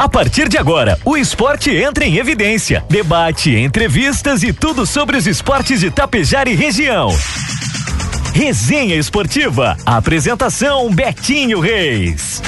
A partir de agora, o esporte entra em evidência. Debate, entrevistas e tudo sobre os esportes de Tapejar e região. Resenha Esportiva. Apresentação Betinho Reis.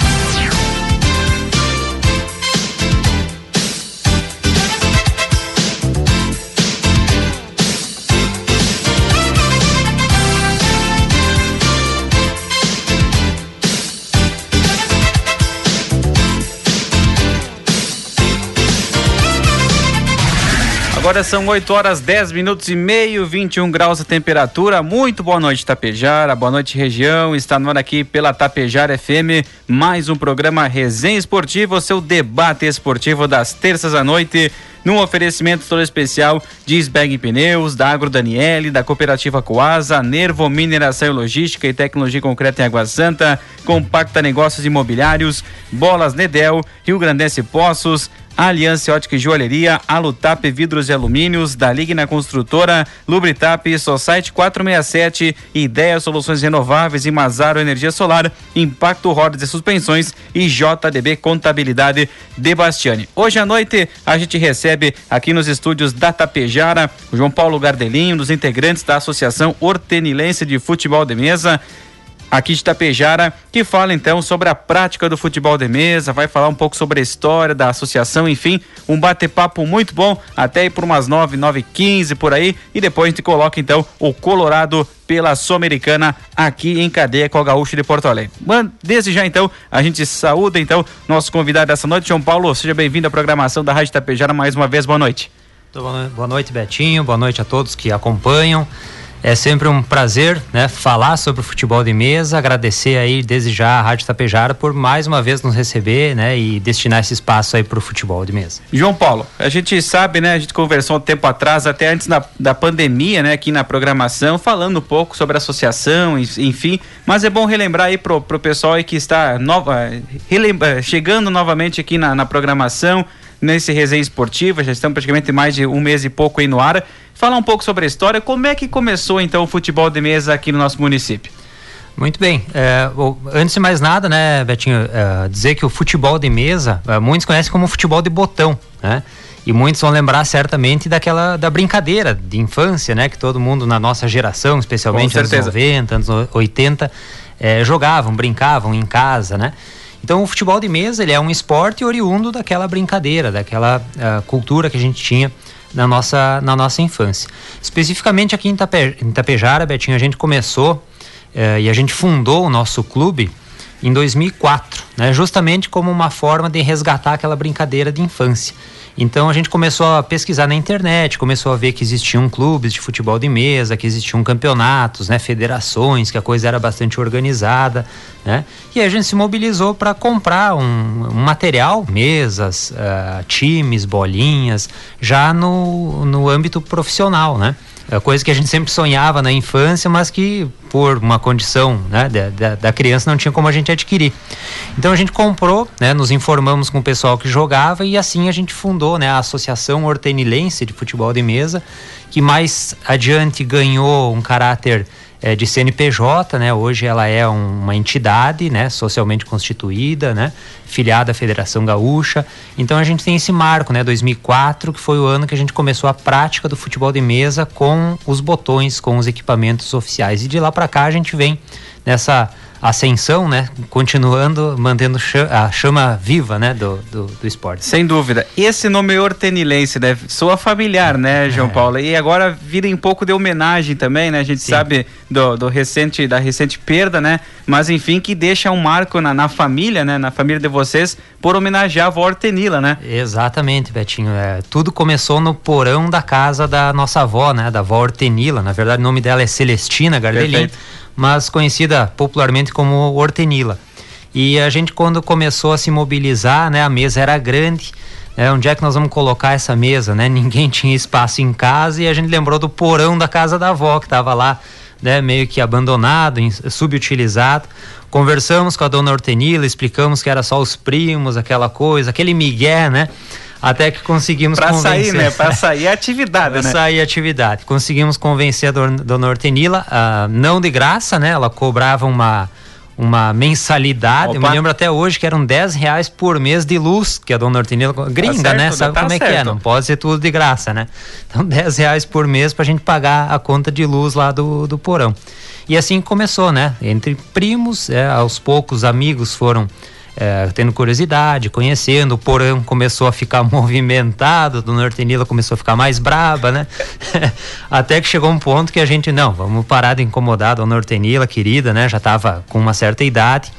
Agora são 8 horas 10 minutos e meio, 21 graus a temperatura. Muito boa noite, Tapejara. Boa noite, região. Está no ar aqui pela Tapejara FM. Mais um programa Resenha Esportiva, o seu debate esportivo das terças à noite. Num oferecimento todo especial de Sbag Pneus, da Agro Daniele, da Cooperativa Coasa, Nervo Mineração e Logística e Tecnologia Concreta em Água Santa, Compacta Negócios Imobiliários, Bolas Nedel, Rio Grandense Poços, Aliança Ótica e Joalheria, Alutap Vidros e Alumínios, da Ligna Construtora, Lubritap, Society 467, Ideia Soluções Renováveis e Mazaro Energia Solar, Impacto Rodas e Suspensões e JDB Contabilidade de Bastiani. Hoje à noite a gente recebe aqui nos estúdios da Tapejara o João Paulo Gardelinho, dos integrantes da Associação Hortenilense de Futebol de Mesa aqui de Tapejara, que fala então sobre a prática do futebol de mesa, vai falar um pouco sobre a história da associação, enfim, um bate-papo muito bom, até ir por umas 9, 9 15 por aí, e depois a gente coloca então o Colorado pela Sul-Americana aqui em cadeia com a Gaúcha de Porto Alegre. Desde já então, a gente saúda então nosso convidado dessa noite, João Paulo, seja bem-vindo à programação da Rádio Tapejara mais uma vez, boa noite. Boa noite, Betinho, boa noite a todos que acompanham. É sempre um prazer, né, falar sobre o futebol de mesa, agradecer aí desde já a Rádio Tapejara por mais uma vez nos receber, né, e destinar esse espaço aí para o futebol de mesa. João Paulo, a gente sabe, né, a gente conversou um tempo atrás, até antes da, da pandemia, né, aqui na programação, falando um pouco sobre a associação, enfim, mas é bom relembrar aí pro, pro pessoal aí que está nova, relembra, chegando novamente aqui na, na programação, nesse resenha esportiva, já estamos praticamente mais de um mês e pouco aí no ar. Falar um pouco sobre a história, como é que começou então o futebol de mesa aqui no nosso município? Muito bem. É, antes de mais nada, né, Betinho, é, dizer que o futebol de mesa, é, muitos conhecem como futebol de botão, né? E muitos vão lembrar certamente daquela da brincadeira de infância, né? Que todo mundo na nossa geração, especialmente anos 90, anos 80, é, jogavam, brincavam em casa, né? Então o futebol de mesa ele é um esporte oriundo daquela brincadeira, daquela uh, cultura que a gente tinha na nossa, na nossa infância. Especificamente aqui em, Itape, em Itapejara, Betinho, a gente começou uh, e a gente fundou o nosso clube em 2004, né, justamente como uma forma de resgatar aquela brincadeira de infância. Então a gente começou a pesquisar na internet, começou a ver que existiam clubes de futebol de mesa, que existiam campeonatos, né, federações, que a coisa era bastante organizada, né? E a gente se mobilizou para comprar um, um, material, mesas, uh, times, bolinhas, já no, no âmbito profissional, né? É coisa que a gente sempre sonhava na infância, mas que por uma condição né, da, da, criança não tinha como a gente adquirir. Então a gente comprou, né, nos informamos com o pessoal que jogava e assim a gente fundou né, a Associação Hortenilense de Futebol de Mesa, que mais adiante ganhou um caráter é, de CNPJ, né? Hoje ela é um, uma entidade, né? Socialmente constituída, né? Filiada à Federação Gaúcha. Então a gente tem esse marco, né? 2004, que foi o ano que a gente começou a prática do futebol de mesa com os botões, com os equipamentos oficiais. E de lá para cá a gente vem nessa ascensão, né? Continuando, mantendo a chama viva, né? Do, do, do esporte. Sem dúvida. Esse nome hortenilense, né? Soa familiar, né, João é. Paulo? E agora vira um pouco de homenagem também, né? A gente Sim. sabe do, do recente, da recente perda, né? Mas enfim, que deixa um marco na, na família, né? Na família de vocês, por homenagear a avó Hortenila, né? Exatamente, Betinho. É, tudo começou no porão da casa da nossa avó, né? Da avó Hortenila. Na verdade, o nome dela é Celestina Gardelin. Mas conhecida popularmente como hortenila. E a gente quando começou a se mobilizar, né, a mesa era grande, é, onde é que nós vamos colocar essa mesa, né? Ninguém tinha espaço em casa e a gente lembrou do porão da casa da avó que estava lá, né, meio que abandonado, subutilizado. Conversamos com a dona Hortenila, explicamos que era só os primos, aquela coisa, aquele migué, né? Até que conseguimos pra convencer. sair, né? Para sair a atividade, pra né? sair a atividade. Conseguimos convencer a dona Hortenila, uh, não de graça, né? Ela cobrava uma uma mensalidade. Opa. Eu me lembro até hoje que eram 10 reais por mês de luz, que a dona Hortenila. Gringa, tá né? Sabe tá como é certo. que é? Não pode ser tudo de graça, né? Então, 10 reais por mês pra gente pagar a conta de luz lá do, do porão. E assim começou, né? Entre primos, é, aos poucos amigos foram é, tendo curiosidade, conhecendo, o porão começou a ficar movimentado, a dona Hortenila começou a ficar mais braba, né? Até que chegou um ponto que a gente, não, vamos parar de incomodar a dona Hortenila, querida, né? Já estava com uma certa idade.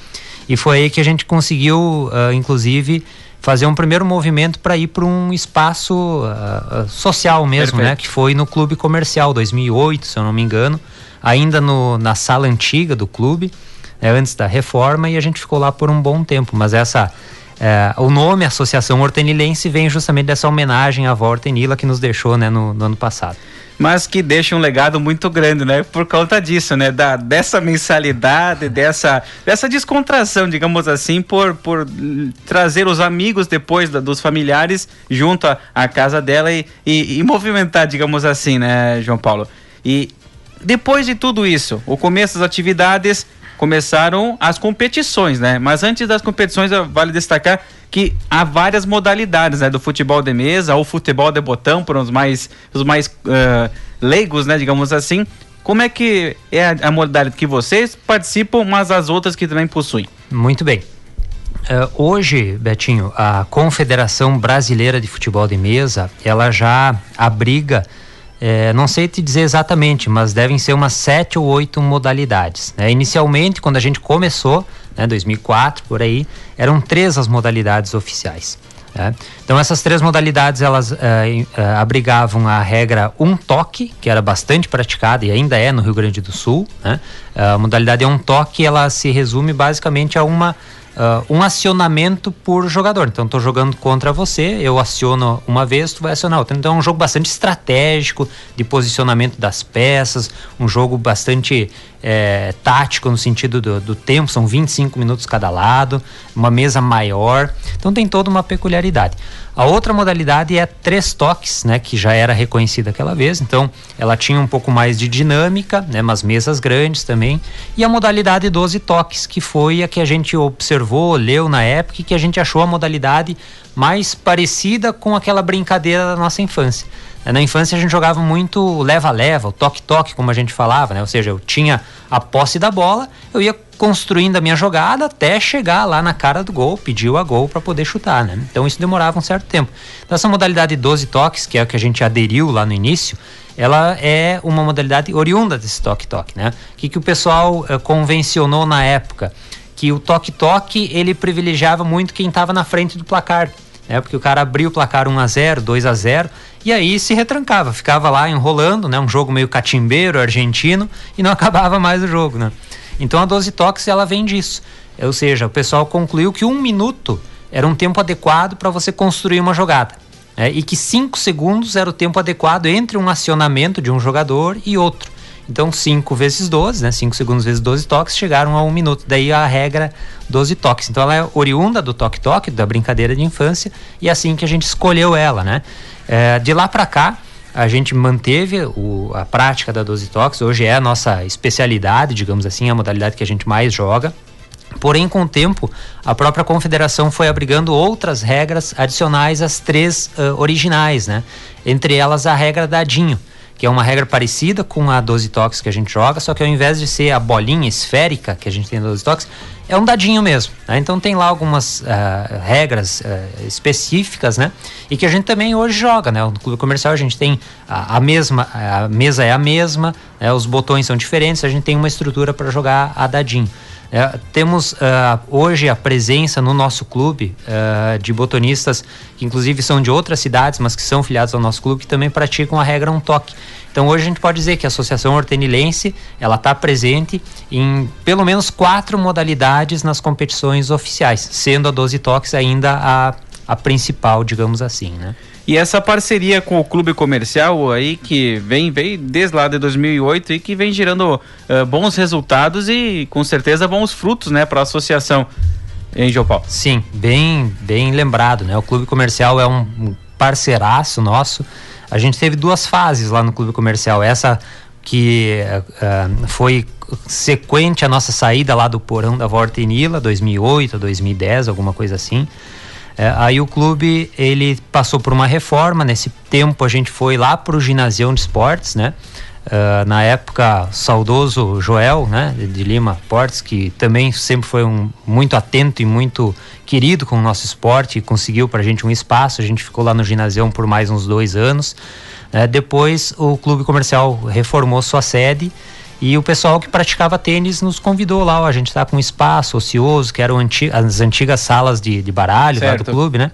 E foi aí que a gente conseguiu, uh, inclusive, fazer um primeiro movimento para ir para um espaço uh, social mesmo, né? Perfeito. né? Que foi no Clube Comercial 2008, se eu não me engano, ainda no, na sala antiga do clube é, antes da reforma e a gente ficou lá por um bom tempo. Mas essa é, o nome Associação Hortenilense vem justamente dessa homenagem à avó Hortenila que nos deixou né, no, no, ano passado. Mas que deixa um legado muito grande, né? Por conta disso, né? Da, dessa mensalidade, dessa, dessa descontração, digamos assim, por, por trazer os amigos depois da, dos familiares junto à casa dela e, e, e movimentar, digamos assim, né, João Paulo? E depois de tudo isso, o começo das atividades, começaram as competições, né? Mas antes das competições, vale destacar que há várias modalidades, né? Do futebol de mesa ou futebol de botão, para os mais, os mais uh, leigos, né? Digamos assim. Como é que é a, a, modalidade que vocês participam, mas as outras que também possuem? Muito bem. Uh, hoje, Betinho, a Confederação Brasileira de Futebol de Mesa, ela já abriga é, não sei te dizer exatamente, mas devem ser umas sete ou oito modalidades. Né? Inicialmente, quando a gente começou, né, 2004 por aí, eram três as modalidades oficiais. Né? Então essas três modalidades elas uh, uh, abrigavam a regra um toque, que era bastante praticada e ainda é no Rio Grande do Sul. Né? A modalidade é um toque, ela se resume basicamente a uma Uh, um acionamento por jogador. Então, estou jogando contra você, eu aciono uma vez, tu vai acionar outra. Então, é um jogo bastante estratégico de posicionamento das peças, um jogo bastante é, tático no sentido do, do, tempo, são 25 minutos cada lado, uma mesa maior. Então, tem toda uma peculiaridade. A outra modalidade é três toques, né, que já era reconhecida aquela vez, então ela tinha um pouco mais de dinâmica, né, umas mesas grandes também, e a modalidade 12 toques, que foi a que a gente observou, leu na época e que a gente achou a modalidade mais parecida com aquela brincadeira da nossa infância. Na infância a gente jogava muito leva-leva, o toque-toque, como a gente falava, né? Ou seja, eu tinha a posse da bola, eu ia construindo a minha jogada até chegar lá na cara do gol, pediu a gol para poder chutar, né? Então isso demorava um certo tempo. Então, essa modalidade 12 toques, que é a que a gente aderiu lá no início, ela é uma modalidade oriunda desse toque-toque, né? O que, que o pessoal eh, convencionou na época? Que o toque-toque ele privilegiava muito quem estava na frente do placar né? Porque o cara abriu o placar 1 a 0, 2 a 0 e aí se retrancava, ficava lá enrolando, né? Um jogo meio catimbeiro argentino e não acabava mais o jogo, né? Então a 12 toques ela vem disso. Ou seja, o pessoal concluiu que um minuto era um tempo adequado para você construir uma jogada. Né? E que cinco segundos era o tempo adequado entre um acionamento de um jogador e outro. Então, 5 vezes 12, né? 5 segundos vezes 12 toques, chegaram a um minuto. Daí a regra 12 toques. Então, ela é oriunda do toque-toque, da brincadeira de infância, e é assim que a gente escolheu ela, né? É, de lá para cá, a gente manteve o, a prática da 12 toques. Hoje é a nossa especialidade, digamos assim, a modalidade que a gente mais joga. Porém, com o tempo, a própria confederação foi abrigando outras regras adicionais às três uh, originais, né? Entre elas a regra dadinho que é uma regra parecida com a 12 toques que a gente joga, só que ao invés de ser a bolinha esférica que a gente tem na 12 toques, é um dadinho mesmo. Né? Então tem lá algumas uh, regras uh, específicas, né? E que a gente também hoje joga, né? No clube comercial a gente tem a, a mesma, a mesa é a mesma, né? os botões são diferentes, a gente tem uma estrutura para jogar a dadinho. É, temos uh, hoje a presença no nosso clube uh, de botonistas que inclusive são de outras cidades, mas que são filiados ao nosso clube, que também praticam a regra um toque. Então hoje a gente pode dizer que a Associação Hortenilense ela está presente em pelo menos quatro modalidades nas competições oficiais, sendo a 12 toques ainda a, a principal, digamos assim, né? E essa parceria com o clube comercial aí que vem, vem desde lá de 2008 e que vem gerando uh, bons resultados e com certeza bons frutos, né, para a associação. Hein, João? Sim, bem, bem lembrado, né? O clube comercial é um parceiraço nosso. A gente teve duas fases lá no clube comercial. Essa que uh, foi sequente a nossa saída lá do porão da Vortenila, 2008, 2010, alguma coisa assim. É, aí o clube ele passou por uma reforma. Nesse tempo a gente foi lá para o ginásio de esportes, né? Uh, na época, saudoso Joel, né, de Lima Portes, que também sempre foi um muito atento e muito querido com o nosso esporte, conseguiu para a gente um espaço. A gente ficou lá no ginásio por mais uns dois anos. Uh, depois, o clube comercial reformou sua sede e o pessoal que praticava tênis nos convidou lá. Ó, a gente está com um espaço ocioso, que eram anti as antigas salas de, de baralho lá do clube, né?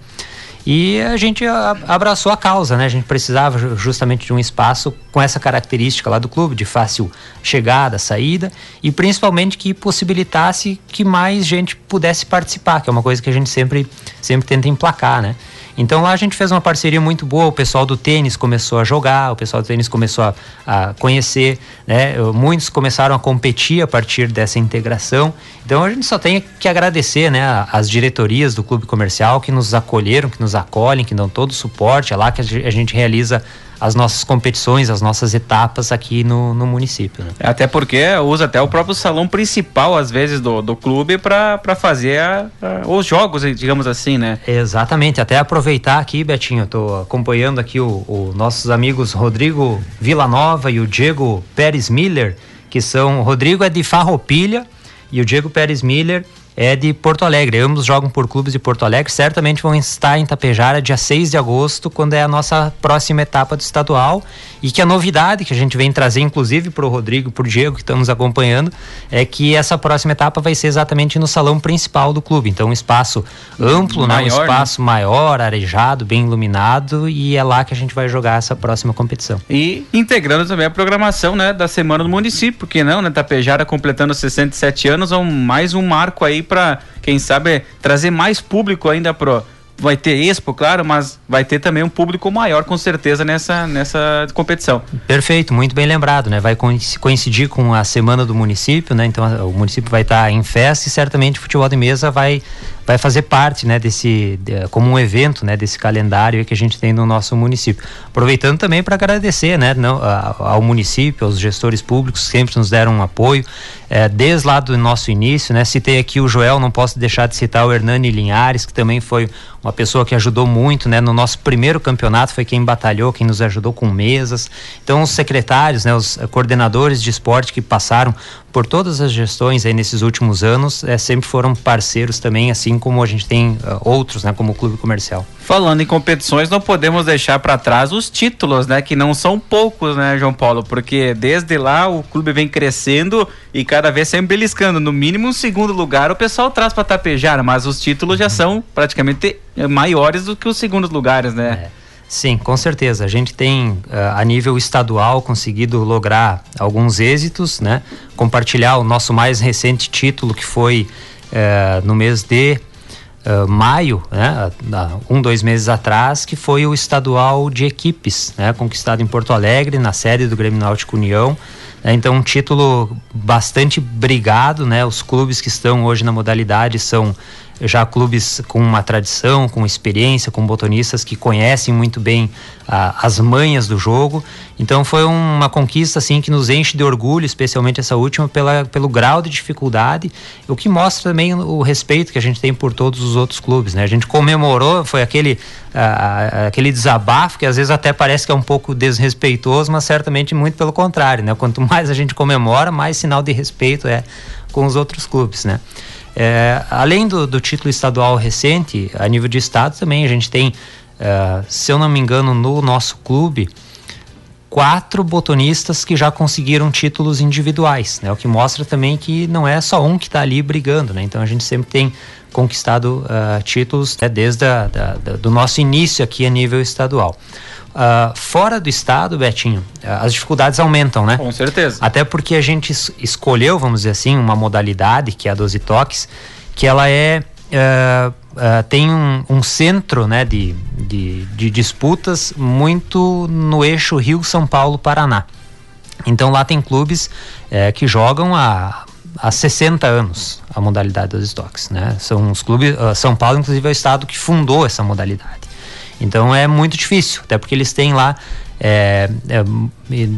E a gente abraçou a causa, né? A gente precisava justamente de um espaço com essa característica lá do clube, de fácil chegada, saída, e principalmente que possibilitasse que mais gente pudesse participar, que é uma coisa que a gente sempre, sempre tenta emplacar, né? Então lá a gente fez uma parceria muito boa, o pessoal do tênis começou a jogar, o pessoal do tênis começou a, a conhecer, né? Muitos começaram a competir a partir dessa integração. Então a gente só tem que agradecer, né, as diretorias do clube comercial que nos acolheram, que nos acolhem, que dão todo o suporte, é lá que a gente realiza as nossas competições, as nossas etapas aqui no, no município. Né? Até porque usa até o próprio salão principal, às vezes, do, do clube para fazer a, a, os jogos, digamos assim, né? Exatamente. Até aproveitar aqui, Betinho, estou acompanhando aqui os o nossos amigos Rodrigo Villanova e o Diego Pérez Miller, que são. O Rodrigo é de Farroupilha e o Diego Pérez Miller é de Porto Alegre. Ambos jogam por clubes de Porto Alegre. Certamente vão estar em Tapejara dia 6 de agosto, quando é a nossa próxima etapa do estadual. E que a novidade que a gente vem trazer, inclusive para o Rodrigo e para o Diego, que estão nos acompanhando, é que essa próxima etapa vai ser exatamente no salão principal do clube. Então, um espaço amplo, maior, né? um espaço né? maior, arejado, bem iluminado, e é lá que a gente vai jogar essa próxima competição. E integrando também a programação né, da Semana do Município, porque não, né? Tapejara completando 67 anos, é um, mais um marco aí para, quem sabe, trazer mais público ainda pro vai ter expo, claro, mas vai ter também um público maior, com certeza, nessa, nessa competição. Perfeito, muito bem lembrado, né? Vai coincidir com a semana do município, né? Então o município vai estar em festa e certamente o futebol de mesa vai vai fazer parte, né, desse de, como um evento, né, desse calendário que a gente tem no nosso município. Aproveitando também para agradecer, né, não, a, ao município, aos gestores públicos que sempre nos deram um apoio, é, desde lá do nosso início, né, citei aqui o Joel, não posso deixar de citar o Hernani Linhares, que também foi uma pessoa que ajudou muito, né, no nosso primeiro campeonato, foi quem batalhou, quem nos ajudou com mesas. Então os secretários, né, os coordenadores de esporte que passaram por todas as gestões aí nesses últimos anos, é, sempre foram parceiros também, assim como a gente tem uh, outros, né, como o clube comercial. Falando em competições, não podemos deixar para trás os títulos, né, que não são poucos, né, João Paulo, porque desde lá o clube vem crescendo e cada vez sempre beliscando, no mínimo um segundo lugar o pessoal traz para tapejar, mas os títulos já são praticamente maiores do que os segundos lugares, né? É. Sim, com certeza. A gente tem, uh, a nível estadual, conseguido lograr alguns êxitos, né? Compartilhar o nosso mais recente título, que foi uh, no mês de uh, maio, né? um, dois meses atrás, que foi o estadual de equipes, né? Conquistado em Porto Alegre, na sede do Grêmio Náutico União. É, então, um título bastante brigado, né? Os clubes que estão hoje na modalidade são já clubes com uma tradição, com experiência, com botonistas que conhecem muito bem as manhas do jogo. Então foi uma conquista assim que nos enche de orgulho, especialmente essa última pela, pelo grau de dificuldade, o que mostra também o respeito que a gente tem por todos os outros clubes. Né? A gente comemorou, foi aquele aquele desabafo que às vezes até parece que é um pouco desrespeitoso, mas certamente muito pelo contrário. Né? Quanto mais a gente comemora, mais sinal de respeito é com os outros clubes, né? É, além do, do, título estadual recente, a nível de estado também a gente tem, é, se eu não me engano, no nosso clube, quatro botonistas que já conseguiram títulos individuais, né? O que mostra também que não é só um que está ali brigando, né? Então a gente sempre tem conquistado uh, títulos né? desde a, da, da, do nosso início aqui a nível estadual. Uh, fora do estado, Betinho, uh, as dificuldades aumentam, né? Com certeza. Até porque a gente es escolheu, vamos dizer assim, uma modalidade que é a 12 toques, que ela é uh, tem um, um, centro né, de, de, de, disputas muito no eixo Rio, São Paulo, Paraná. Então lá tem clubes eh, que jogam há, há 60 anos a modalidade dos toques, né? São os clubes, São Paulo inclusive é o estado que fundou essa modalidade. Então é muito difícil, até porque eles têm lá é, é,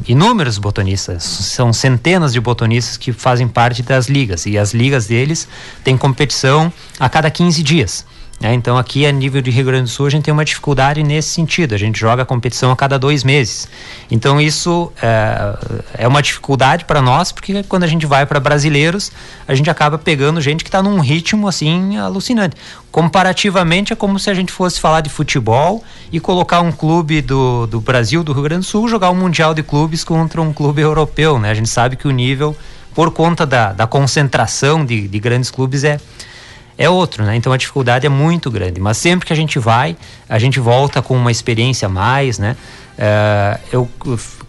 inúmeros botonistas, são centenas de botonistas que fazem parte das ligas e as ligas deles têm competição a cada 15 dias. É, então aqui a nível de Rio Grande do Sul a gente tem uma dificuldade nesse sentido. A gente joga a competição a cada dois meses. Então isso é, é uma dificuldade para nós porque quando a gente vai para brasileiros a gente acaba pegando gente que está num ritmo assim alucinante. Comparativamente é como se a gente fosse falar de futebol e colocar um clube do, do Brasil, do Rio Grande do Sul, jogar um mundial de clubes contra um clube europeu. Né? A gente sabe que o nível por conta da, da concentração de, de grandes clubes é é outro, né? Então a dificuldade é muito grande. Mas sempre que a gente vai, a gente volta com uma experiência a mais, né? Uh, eu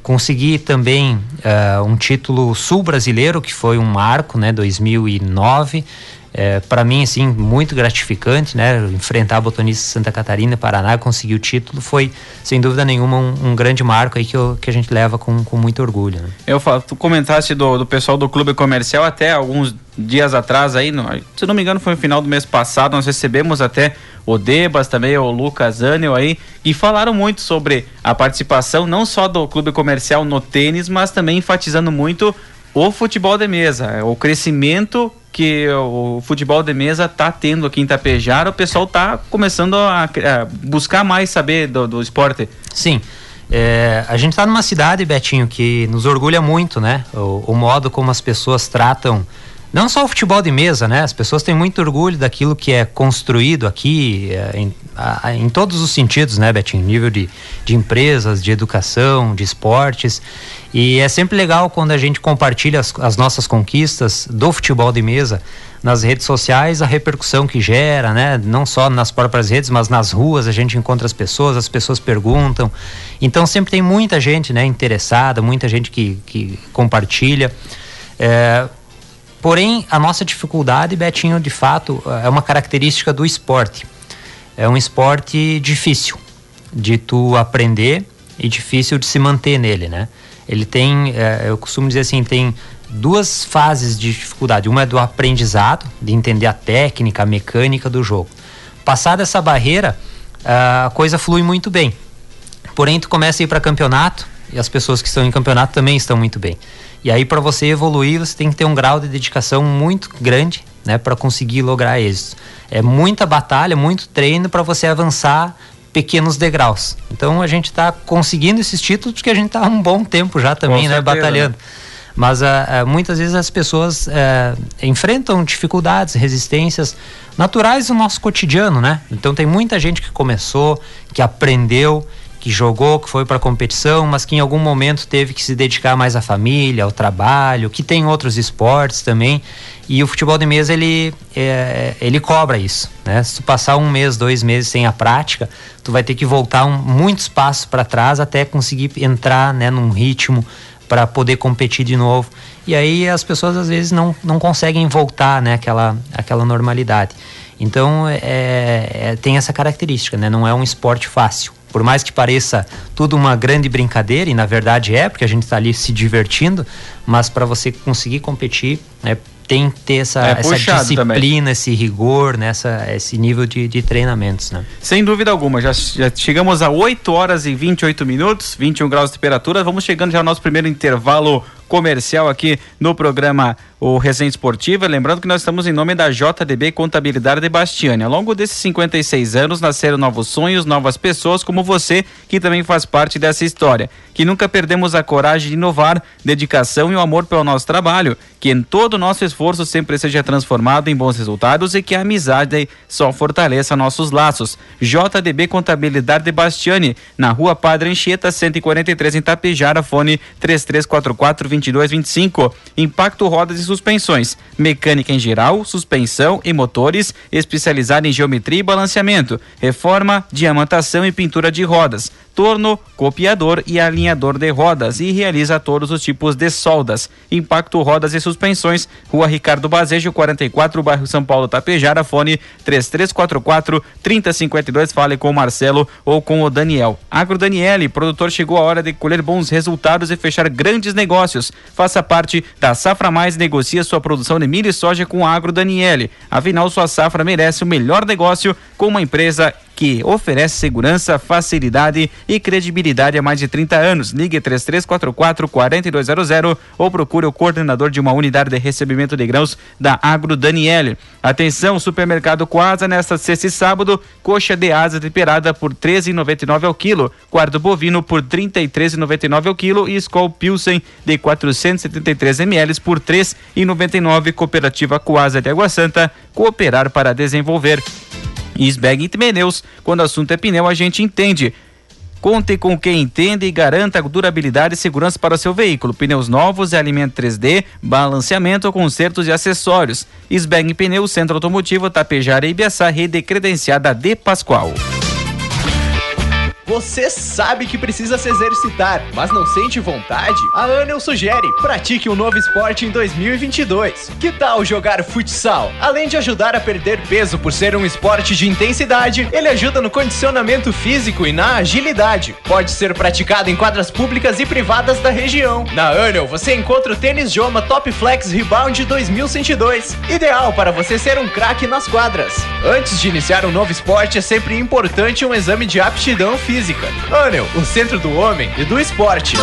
consegui também uh, um título sul brasileiro que foi um marco, né? 2009 é, para mim, assim, muito gratificante, né? Enfrentar a Botonista Santa Catarina, Paraná, conseguir o título, foi, sem dúvida nenhuma, um, um grande marco aí que, eu, que a gente leva com, com muito orgulho. Né? Eu falo, tu comentaste do, do pessoal do clube comercial até alguns dias atrás aí, no, se não me engano foi no final do mês passado, nós recebemos até o Debas também, o Lucas Anel aí, e falaram muito sobre a participação não só do clube comercial no tênis, mas também enfatizando muito o futebol de mesa, o crescimento que o futebol de mesa está tendo aqui em Itapejara, o pessoal está começando a, a, buscar mais saber do, do esporte. Sim. É, a gente está numa cidade, Betinho, que nos orgulha muito, né? O, o, modo como as pessoas tratam, não só o futebol de mesa, né? As pessoas têm muito orgulho daquilo que é construído aqui, é, em, em todos os sentidos, né, Betinho? Nível de, de empresas, de educação, de esportes. E é sempre legal quando a gente compartilha as, as, nossas conquistas do futebol de mesa nas redes sociais, a repercussão que gera, né? Não só nas próprias redes, mas nas ruas a gente encontra as pessoas, as pessoas perguntam. Então sempre tem muita gente, né, interessada, muita gente que, que compartilha. É, porém, a nossa dificuldade, Betinho, de fato, é uma característica do esporte. É um esporte difícil de tu aprender e difícil de se manter nele, né? ele tem, é, eu costumo dizer assim, tem duas fases de dificuldade. Uma é do aprendizado, de entender a técnica, a mecânica do jogo. Passada essa barreira, a coisa flui muito bem. Porém, tu começa a ir para campeonato e as pessoas que estão em campeonato também estão muito bem. E aí, para você evoluir, você tem que ter um grau de dedicação muito grande, né, para conseguir lograr êxito. É muita batalha, muito treino para você avançar pequenos degraus. Então a gente está conseguindo esses títulos porque a gente está há um bom tempo já também, né, batalhando. Mas uh, uh, muitas vezes as pessoas uh, enfrentam dificuldades, resistências naturais do nosso cotidiano, né? Então tem muita gente que começou, que aprendeu que jogou, que foi para competição, mas que em algum momento teve que se dedicar mais à família, ao trabalho, que tem outros esportes também. E o futebol de mesa ele é, ele cobra isso, né? Se tu passar um mês, dois meses sem a prática, tu vai ter que voltar um, muitos passos para trás até conseguir entrar, né, num ritmo para poder competir de novo. E aí as pessoas às vezes não, não conseguem voltar, né, aquela aquela normalidade. Então é, é, tem essa característica, né? Não é um esporte fácil. Por mais que pareça tudo uma grande brincadeira, e na verdade é, porque a gente está ali se divertindo, mas para você conseguir competir, né, tem que ter essa, é essa disciplina, também. esse rigor, nessa, né, esse nível de, de treinamentos. Né? Sem dúvida alguma, já, já chegamos a 8 horas e 28 minutos, 21 graus de temperatura. Vamos chegando já ao nosso primeiro intervalo comercial aqui no programa o Resenha Esportiva. Lembrando que nós estamos em nome da JDB Contabilidade de Bastiani. Ao longo desses 56 anos nasceram novos sonhos, novas pessoas como você, que também faz parte dessa história. Que nunca perdemos a coragem de inovar, dedicação e o amor pelo nosso trabalho. Que em todo o nosso esforço sempre seja transformado em bons resultados e que a amizade só fortaleça nossos laços. JDB Contabilidade de Bastiani, na rua Padre Anchieta, 143 em Tapejara, fone 3344 2225. Impacto Rodas e suspensões, mecânica em geral, suspensão e motores, especializada em geometria e balanceamento, reforma, diamantação e pintura de rodas torno, copiador e alinhador de rodas e realiza todos os tipos de soldas. Impacto Rodas e Suspensões, Rua Ricardo Bazejo, 44, bairro São Paulo, Tapejara, fone 3344 3052. Fale com o Marcelo ou com o Daniel. Agro Daniele, produtor, chegou a hora de colher bons resultados e fechar grandes negócios. Faça parte da Safra Mais negocie sua produção de milho e soja com o Agro Daniele. Afinal, sua safra merece o melhor negócio com uma empresa que oferece segurança, facilidade e credibilidade há mais de 30 anos. Ligue 3344 4200 ou procure o coordenador de uma unidade de recebimento de grãos da Agro Daniele. Atenção, supermercado Coasa nesta sexta e sábado, coxa de asa temperada por 13,99 ao quilo, quarto bovino por 33,99 ao quilo e Skol Pilsen de 473 ml por 3,99 cooperativa Coasa de Água Santa, cooperar para desenvolver. Isbeg Pneus, quando o assunto é pneu, a gente entende. Conte com quem entende e garanta durabilidade e segurança para seu veículo. Pneus novos e alimento 3D, balanceamento, consertos e acessórios. Isbeg Pneus, Centro Automotivo, Tapejara e Ibiaçá, rede credenciada de Pascoal. Você sabe que precisa se exercitar, mas não sente vontade? A Anel sugere: pratique um novo esporte em 2022. Que tal jogar futsal? Além de ajudar a perder peso por ser um esporte de intensidade, ele ajuda no condicionamento físico e na agilidade. Pode ser praticado em quadras públicas e privadas da região. Na Anel você encontra o tênis Joma Top Flex Rebound 2102, ideal para você ser um craque nas quadras. Antes de iniciar um novo esporte, é sempre importante um exame de aptidão física física. Anel, o centro do homem e do esporte.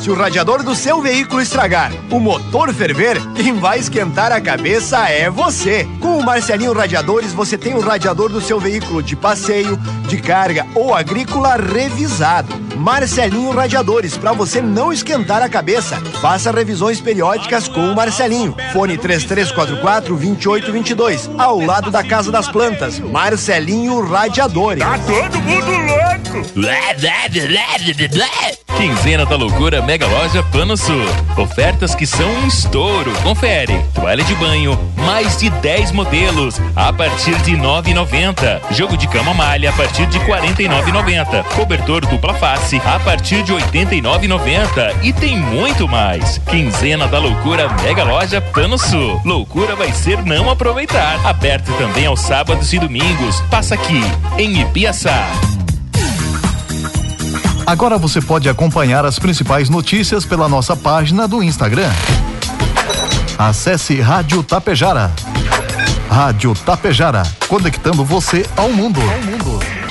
Se o radiador do seu veículo estragar, o motor ferver, quem vai esquentar a cabeça é você. Com o Marcelinho Radiadores, você tem o radiador do seu veículo de passeio, de carga ou agrícola revisado. Marcelinho Radiadores, para você não esquentar a cabeça. Faça revisões periódicas com o Marcelinho. Fone 3344 2822, ao lado da Casa das Plantas. Marcelinho Radiadores. Tá todo mundo louco! Quinzena da loucura Mega Loja Pano Sul. Ofertas que são um estouro. Confere. Toalha de banho, mais de 10 modelos a partir de 9,90. Jogo de cama malha a partir de 49,90. Cobertor dupla face a partir de 89,90 e tem muito mais. Quinzena da loucura Mega Loja Pano Sul. Loucura vai ser não aproveitar. Aberto também aos sábados e domingos. Passa aqui em Ipiaçá. Agora você pode acompanhar as principais notícias pela nossa página do Instagram. Acesse Rádio Tapejara. Rádio Tapejara, conectando você ao mundo. Ao mundo.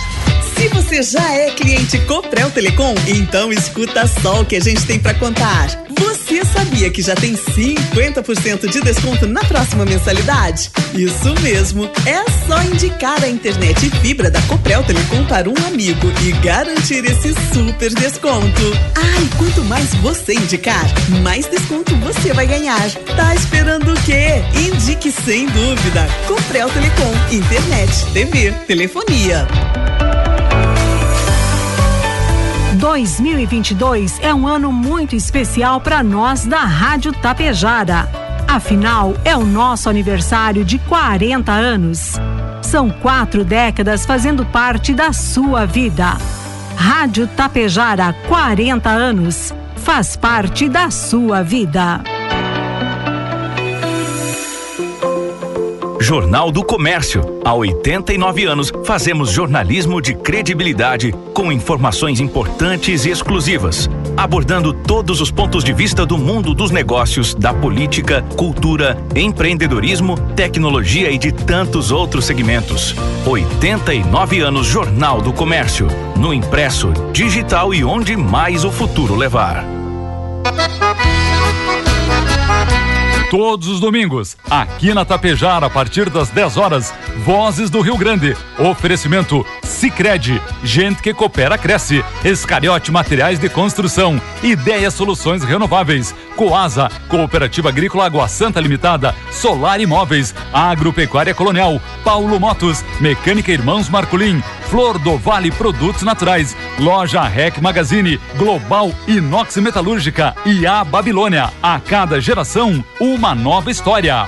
Você já é cliente Coprel Telecom, então escuta só o que a gente tem para contar. Você sabia que já tem 50% de desconto na próxima mensalidade? Isso mesmo, é só indicar a internet e fibra da Coprel Telecom para um amigo e garantir esse super desconto. Ai, ah, quanto mais você indicar, mais desconto você vai ganhar. Tá esperando o quê? Indique sem dúvida. Coprel Telecom, internet, TV, telefonia. 2022 é um ano muito especial para nós da Rádio Tapejara. Afinal, é o nosso aniversário de 40 anos. São quatro décadas fazendo parte da sua vida. Rádio Tapejara, 40 anos. Faz parte da sua vida. Jornal do Comércio. Há 89 anos, fazemos jornalismo de credibilidade com informações importantes e exclusivas, abordando todos os pontos de vista do mundo dos negócios, da política, cultura, empreendedorismo, tecnologia e de tantos outros segmentos. 89 anos Jornal do Comércio. No impresso, digital e onde mais o futuro levar todos os domingos, aqui na Tapejara, a partir das 10 horas, Vozes do Rio Grande. Oferecimento Sicredi, gente que coopera cresce. Escariote Materiais de Construção, Ideia Soluções Renováveis, Coasa, Cooperativa Agrícola Água Santa Limitada, Solar Imóveis, Agropecuária Colonial, Paulo Motos, Mecânica Irmãos Marculin, Flor do Vale Produtos Naturais, Loja Rec Magazine, Global Inox Metalúrgica e a Babilônia. A cada geração, uma nova história.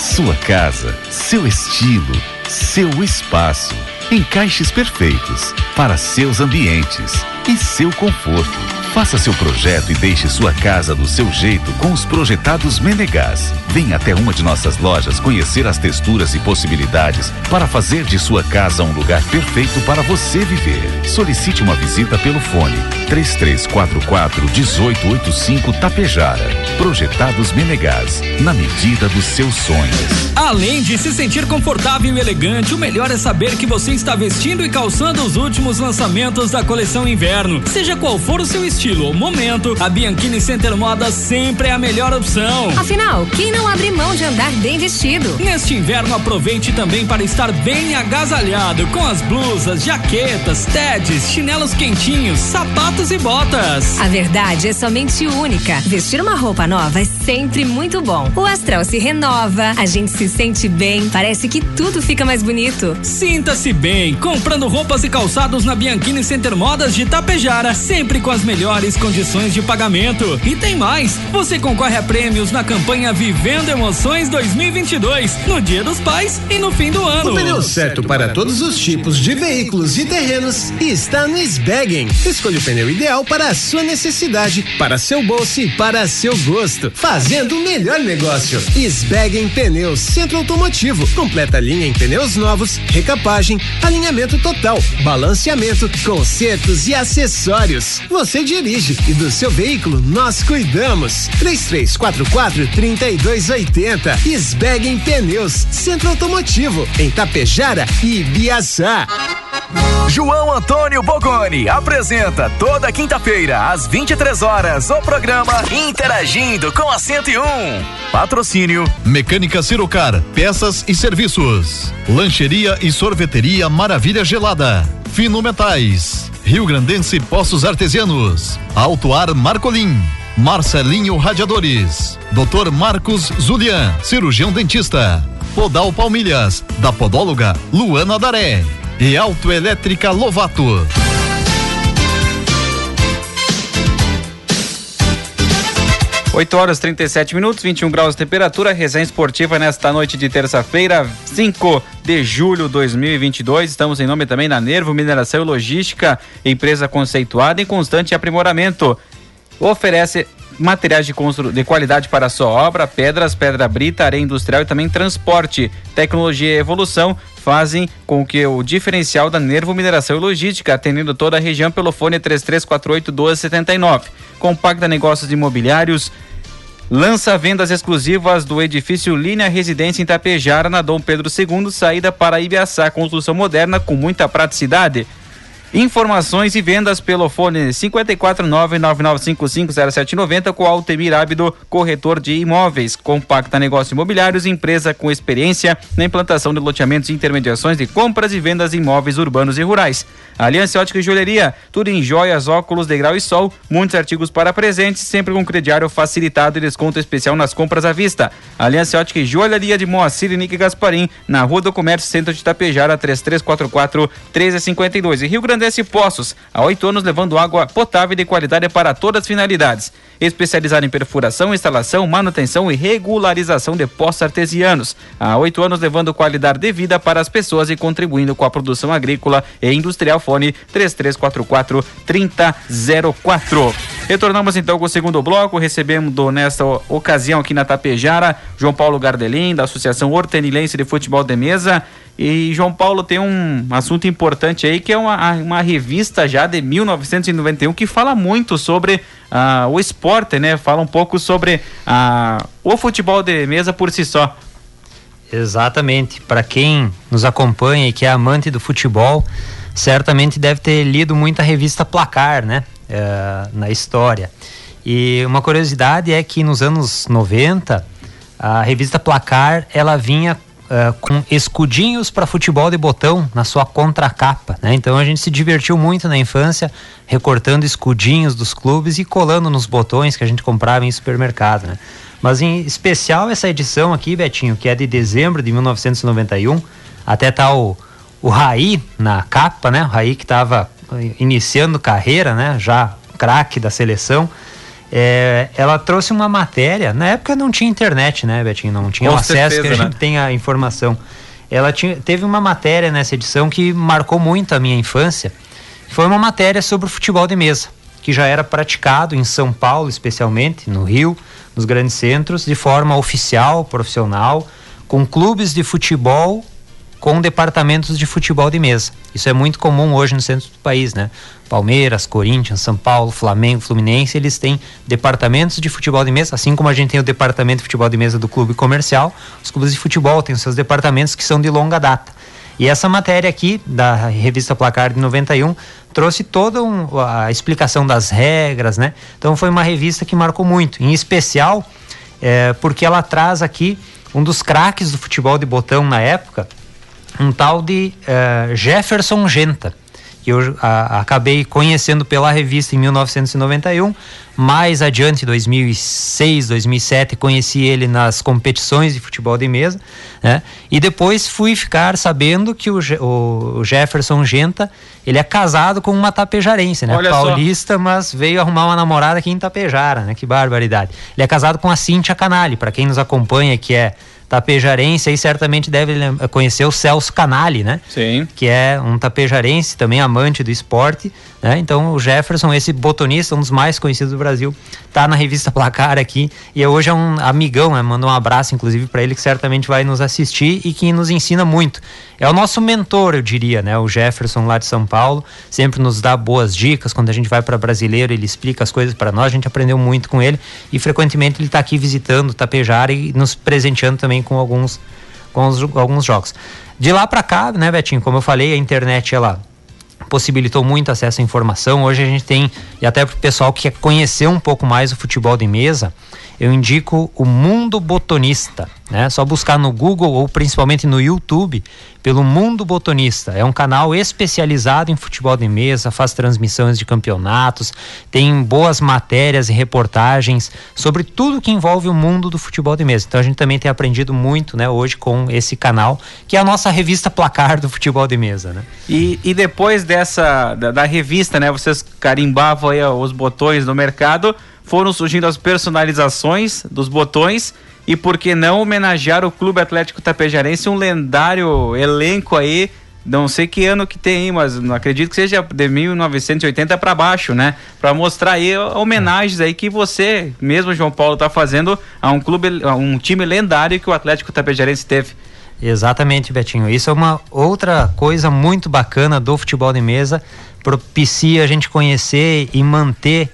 Sua casa, seu estilo, seu espaço. Encaixes perfeitos para seus ambientes e seu conforto. Faça seu projeto e deixe sua casa do seu jeito com os projetados Menegás. Venha até uma de nossas lojas conhecer as texturas e possibilidades para fazer de sua casa um lugar perfeito para você viver. Solicite uma visita pelo fone 3344 1885 Tapejara. Projetados Menegás, na medida dos seus sonhos. Além de se sentir confortável e elegante, o melhor é saber que você está vestindo e calçando os últimos lançamentos da coleção inverno. Seja qual for o seu estilo estilo ou momento, a Bianchini Center Moda sempre é a melhor opção. Afinal, quem não abre mão de andar bem vestido? Neste inverno, aproveite também para estar bem agasalhado com as blusas, jaquetas, tedes, chinelos quentinhos, sapatos e botas. A verdade é somente única. Vestir uma roupa nova é sempre muito bom. O astral se renova, a gente se sente bem, parece que tudo fica mais bonito. Sinta-se bem comprando roupas e calçados na Bianchini Center Modas de Tapejara, sempre com as melhores condições de pagamento. E tem mais: você concorre a prêmios na campanha Vivendo Emoções 2022, no Dia dos Pais e no fim do ano. O pneu certo para todos os tipos de veículos e terrenos está no Sbaggen. Escolha o pneu ideal para a sua necessidade, para seu bolso e para seu gosto, fazendo o melhor negócio. Sbaggen Pneus Centro Automotivo, completa linha em pneus novos, recapagem, alinhamento total, balanceamento, consertos e acessórios. Você dirige e do seu veículo nós cuidamos. 3344 3280. Sbeg Pneus, Centro Automotivo, em Tapejara e Biaçá. João Antônio Bogoni apresenta toda quinta-feira às 23 horas o programa Interagindo com a 101. Patrocínio Mecânica Cirocar, peças e serviços. Lancheria e sorveteria Maravilha Gelada. Fino Metais. Rio Grandense Poços Artesianos, Auto-Ar Marcolim, Marcelinho Radiadores, Dr. Marcos Zulian, cirurgião dentista, Podal Palmilhas, da podóloga Luana Daré e Autoelétrica Lovato. 8 horas 37 minutos, 21 graus de temperatura, resenha esportiva nesta noite de terça-feira, 5 de julho de 2022. Estamos em nome também da Nervo Mineração e Logística, empresa conceituada em constante aprimoramento. Oferece materiais de, constru... de qualidade para sua obra, pedras, pedra brita, areia industrial e também transporte. Tecnologia e evolução fazem com que o diferencial da Nervo Mineração e Logística, atendendo toda a região pelo fone 3348 1279. Compacta Negócios Imobiliários, lança vendas exclusivas do edifício Linha Residência em Tapejara, na Dom Pedro II, saída para Ibiaçá, construção moderna com muita praticidade. Informações e vendas pelo fone 54999550790 com Altemir Ábido, corretor de imóveis. Compacta Negócios Imobiliários, empresa com experiência na implantação de loteamentos e intermediações de compras e vendas de imóveis urbanos e rurais. Aliança Ótica e Joalheria, tudo em joias, óculos, degrau e sol, muitos artigos para presentes, sempre com crediário facilitado e desconto especial nas compras à vista. Aliança Ótica e Joalheria de Moacir e Nick Gasparim, na Rua do Comércio Centro de Tapejara, 3344 1352. E Rio Grande Grandense Poços, há oito anos levando água potável de qualidade para todas as finalidades. Especializado em perfuração, instalação, manutenção e regularização de poços artesianos. Há oito anos levando qualidade de vida para as pessoas e contribuindo com a produção agrícola e industrial. Fone 3344 3004. Retornamos então com o segundo bloco. Recebemos nesta ocasião aqui na Tapejara João Paulo Gardelin, da Associação Hortenilense de Futebol de Mesa. E João Paulo tem um assunto importante aí, que é uma, uma revista já de 1991 que fala muito sobre uh, o esporte, né? Fala um pouco sobre uh, o futebol de mesa por si só. Exatamente. Para quem nos acompanha e que é amante do futebol, certamente deve ter lido muita revista Placar, né? Uh, na história. E uma curiosidade é que nos anos 90, a revista Placar ela vinha uh, com escudinhos para futebol de botão na sua contracapa. Né? Então a gente se divertiu muito na infância recortando escudinhos dos clubes e colando nos botões que a gente comprava em supermercado. Né? Mas em especial essa edição aqui, Betinho, que é de dezembro de 1991, até tá o, o Raí na capa, né? O Raí que estava iniciando carreira, né? Já craque da seleção. É, ela trouxe uma matéria, na época não tinha internet, né, Betinho? Não tinha Com o acesso certeza, que a né? gente tem a informação. Ela tinha, teve uma matéria nessa edição que marcou muito a minha infância. Foi uma matéria sobre o futebol de mesa, que já era praticado em São Paulo, especialmente, no Rio, nos grandes centros, de forma oficial, profissional, com clubes de futebol com departamentos de futebol de mesa. Isso é muito comum hoje no centro do país, né? Palmeiras, Corinthians, São Paulo, Flamengo, Fluminense, eles têm departamentos de futebol de mesa, assim como a gente tem o departamento de futebol de mesa do clube comercial, os clubes de futebol têm os seus departamentos que são de longa data. E essa matéria aqui, da revista Placar de 91, trouxe toda um, a explicação das regras, né? Então foi uma revista que marcou muito, em especial é, porque ela traz aqui um dos craques do futebol de botão na época, um tal de eh, Jefferson Genta, que eu a- acabei conhecendo pela revista em 1991. Mais adiante, em 2006, 2007, conheci ele nas competições de futebol de mesa. Né? E depois fui ficar sabendo que o, o Jefferson Genta ele é casado com uma tapejarense, né? Olha só. Paulista, mas veio arrumar uma namorada aqui em Tapejara, né? Que barbaridade. Ele é casado com a Cíntia Canali, para quem nos acompanha, que é tapejarense, aí certamente deve conhecer o Celso Canali, né? Sim. Que é um tapejarense, também amante do esporte, né? Então o Jefferson, esse botonista, um dos mais conhecidos do Brasil, tá na revista Placar aqui e hoje é um amigão, né? Manda um abraço inclusive para ele que certamente vai nos assistir e que nos ensina muito. É o nosso mentor, eu diria, né? O Jefferson lá de São Paulo, sempre nos dá boas dicas quando a gente vai para brasileiro, ele explica as coisas para nós, a gente aprendeu muito com ele e frequentemente ele está aqui visitando Tapejara e nos presenteando também com alguns com alguns jogos. De lá para cá, né, Betinho, como eu falei, a internet ela possibilitou muito acesso à informação. Hoje a gente tem, e até para o pessoal que quer conhecer um pouco mais o futebol de mesa, eu indico o Mundo Botonista. Né? Só buscar no Google ou principalmente no YouTube pelo Mundo Botonista. É um canal especializado em futebol de mesa, faz transmissões de campeonatos, tem boas matérias e reportagens sobre tudo que envolve o mundo do futebol de mesa. Então a gente também tem aprendido muito né, hoje com esse canal, que é a nossa revista placar do futebol de mesa. Né? E, e depois dessa, da, da revista, né, vocês carimbavam aí os botões no mercado, foram surgindo as personalizações dos botões e por que não homenagear o Clube Atlético Tapejarense, um lendário elenco aí, não sei que ano que tem, mas não acredito que seja de 1980 para baixo, né? Para mostrar aí homenagens aí que você, mesmo João Paulo, tá fazendo a um clube, a um time lendário que o Atlético Tapejarense teve. Exatamente, Betinho. Isso é uma outra coisa muito bacana do futebol de mesa. Propicia a gente conhecer e manter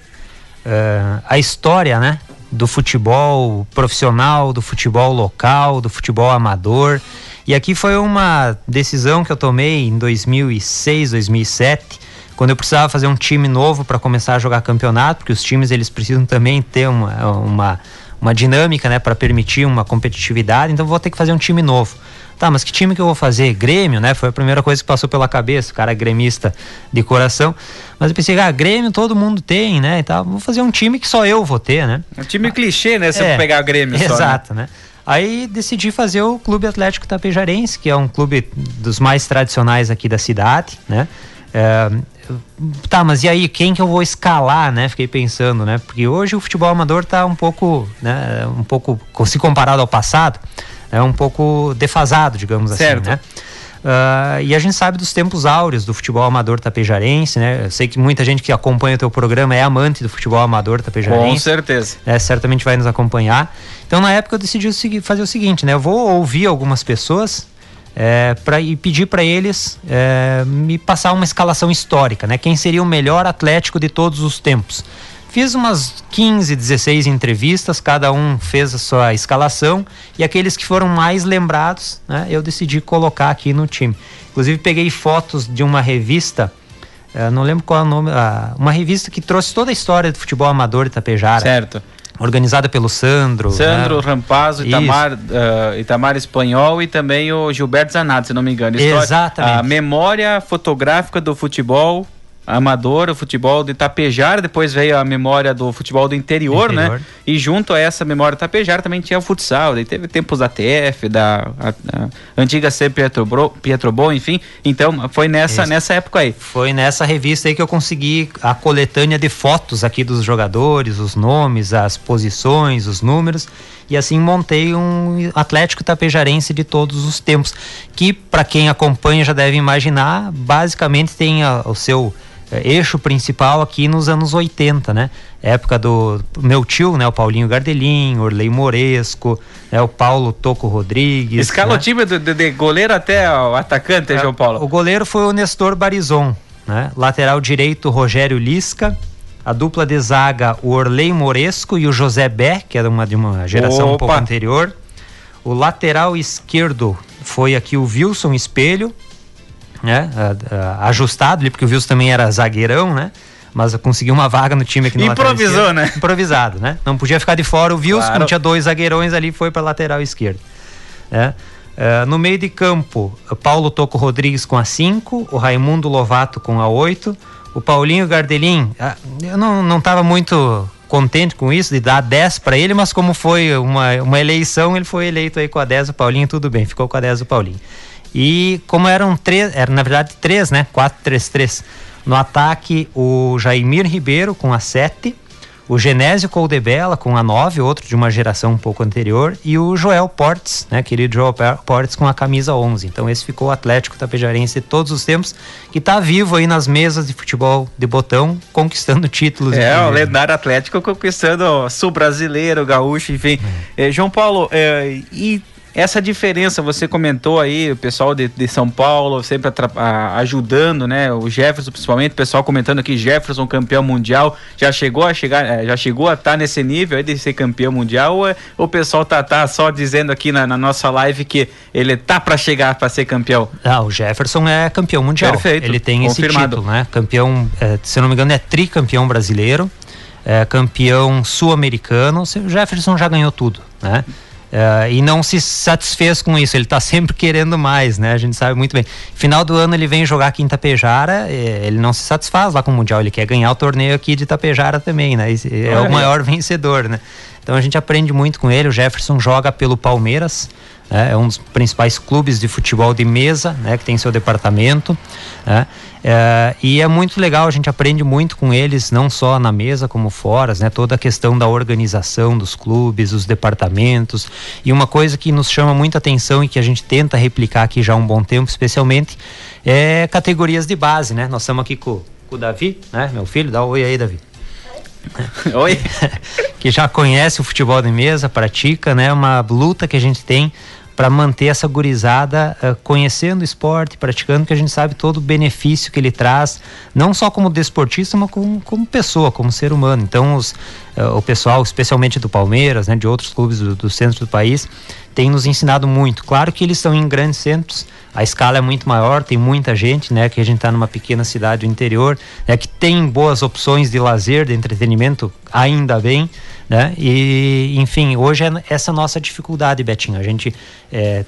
eh, a história, né? Do futebol profissional, do futebol local, do futebol amador. E aqui foi uma decisão que eu tomei em 2006, 2007, quando eu precisava fazer um time novo para começar a jogar campeonato, porque os times eles precisam também ter uma, uma, uma dinâmica, né, para permitir uma competitividade. Então vou ter que fazer um time novo. Tá, mas que time que eu vou fazer? Grêmio, né? Foi a primeira coisa que passou pela cabeça, o cara é gremista de coração. Mas eu pensei, ah, Grêmio todo mundo tem, né? E tal. Vou fazer um time que só eu vou ter, né? Um time clichê, né? Se É, pegar Grêmio só, né? Exato, né? Aí decidi fazer o Clube Atlético Tapejarense, que é um clube dos mais tradicionais aqui da cidade, né? É, tá, mas e aí, quem que eu vou escalar, né? Fiquei pensando, né? Porque hoje o futebol amador tá um pouco, né? Um pouco, se comparado ao passado, é um pouco defasado, digamos Certo. assim, né? Ah, e a gente sabe dos tempos áureos do futebol amador tapejarense, né? Eu sei que muita gente que acompanha o teu programa é amante do futebol amador tapejarense. Com certeza. É, certamente vai nos acompanhar. Então, na época, eu decidi fazer o seguinte, né? Eu vou ouvir algumas pessoas é, pra, e pedir para eles é, me passar uma escalação histórica, né? Quem seria o melhor atlético de todos os tempos. Fiz umas 15, 16 entrevistas, cada um fez a sua escalação e aqueles que foram mais lembrados, né, eu decidi colocar aqui no time. Inclusive peguei fotos de uma revista, eh, não lembro qual é o nome, ah, uma revista que trouxe toda a história do futebol amador de Itapejara. Certo. Organizada pelo Sandro. Sandro né? Rampazzo. Itamar, ah, Itamar Espanhol e também o Gilberto Zanato, se não me engano. Exatamente. A memória fotográfica do futebol amador, o futebol de Tapejar, depois veio a memória do futebol do interior, né? Interior. E junto a essa memória do Tapejar também tinha o futsal, daí teve tempos da TF, da a, a antiga C Pietrobro, Pietrobon, enfim. Então foi nessa, Isso. nessa época aí. Foi nessa revista aí que eu consegui a coletânea de fotos aqui dos jogadores, os nomes, as posições, os números e assim montei um Atlético Tapejarense de todos os tempos, que para quem acompanha já deve imaginar, basicamente tem a- o seu eixo principal aqui nos anos 80, né? Época do meu tio, né, o Paulinho Gardelin, Orley Moresco, né, o Paulo Toco Rodrigues. Escala o né? time do- de, de goleiro até o atacante, É, João Paulo. O goleiro foi o Nestor Barizon, né? Lateral direito, Rogério Lisca. A dupla de zaga, o Orley Moresco e o José Bé, que era uma de uma geração um Opa! pouco anterior. O lateral esquerdo foi aqui o Wilson Espelho, né? ajustado ali, porque o Wilson também era zagueirão, né? Mas conseguiu uma vaga no time aqui no Improvisou, né? Improvisado, né? Não podia ficar de fora o Wilson, Claro. tinha dois zagueirões ali, foi para lateral esquerdo. né? Eh, no meio de campo, Paulo Toco Rodrigues com a 5, o Raimundo Lovato com a 8, o Paulinho Gardelin, ah, eu não, não tava muito contente com isso, de dar 10 para ele, mas como foi uma, uma eleição, ele foi eleito aí com a 10 o Paulinho, tudo bem, ficou com a 10 o Paulinho. E como eram três, era na verdade três, né? 4-3-3. No ataque, o Jaimir Ribeiro com a 7, o Genésio Coldebella com a 9, outro de uma geração um pouco anterior, e o Joel Portes, né, querido Joel Portes com a camisa 11. Então esse ficou o Atlético Tapejarense todos os tempos, que está vivo aí nas mesas de futebol de botão, conquistando títulos. É, o lendário Atlético conquistando o sul brasileiro, gaúcho, enfim. Eh, João Paulo, eh, e essa diferença, você comentou aí, o pessoal de, de São Paulo sempre a- ajudando, né? O Jefferson, principalmente, o pessoal comentando aqui, Jefferson campeão mundial, já chegou a chegar, eh, já chegou a estar nesse nível aí de ser campeão mundial, ou é- o pessoal tá, tá só dizendo aqui na, na nossa live que ele tá para chegar para ser campeão? Ah, o Jefferson é campeão mundial. Perfeito, Ele tem confirmado. esse título, né? Campeão, eh, se não me engano, é tricampeão brasileiro, é, campeão sul-americano. O Jefferson já ganhou tudo, né? Eh, e não se satisfez com isso, ele está sempre querendo mais, né? A gente sabe muito bem. Final do ano ele vem jogar aqui em Itapejara, eh, ele não se satisfaz lá com o Mundial, ele quer ganhar o torneio aqui de Itapejara também, né? É o maior vencedor, né? Então a gente aprende muito com ele. O Jefferson joga pelo Palmeiras, né? é um dos principais clubes de futebol de mesa, né? Que tem seu departamento, né? É, e é muito legal, a gente aprende muito com eles, não só na mesa como fora, né? Toda a questão da organização dos clubes, os departamentos. E uma coisa que nos chama muita atenção e que a gente tenta replicar aqui já há um bom tempo, especialmente, é categorias de base, né? Nós estamos aqui com, com o Davi, né? Meu filho, dá um oi aí, Davi. Oi. que já conhece o futebol de mesa, pratica, né? Uma luta que a gente tem para manter essa gurizada eh, conhecendo o esporte, praticando, que a gente sabe todo o benefício que ele traz, não só como desportista, mas como, como pessoa, como ser humano. Então, os, eh, o pessoal, especialmente do Palmeiras, né, de outros clubes do, do centro do país, tem nos ensinado muito. Claro que eles estão em grandes centros, a escala é muito maior, tem muita gente, né? Que a gente está numa pequena cidade do interior, né? Que tem boas opções de lazer, de entretenimento, ainda bem, né? E, enfim, hoje é essa nossa dificuldade, Betinho. A gente é,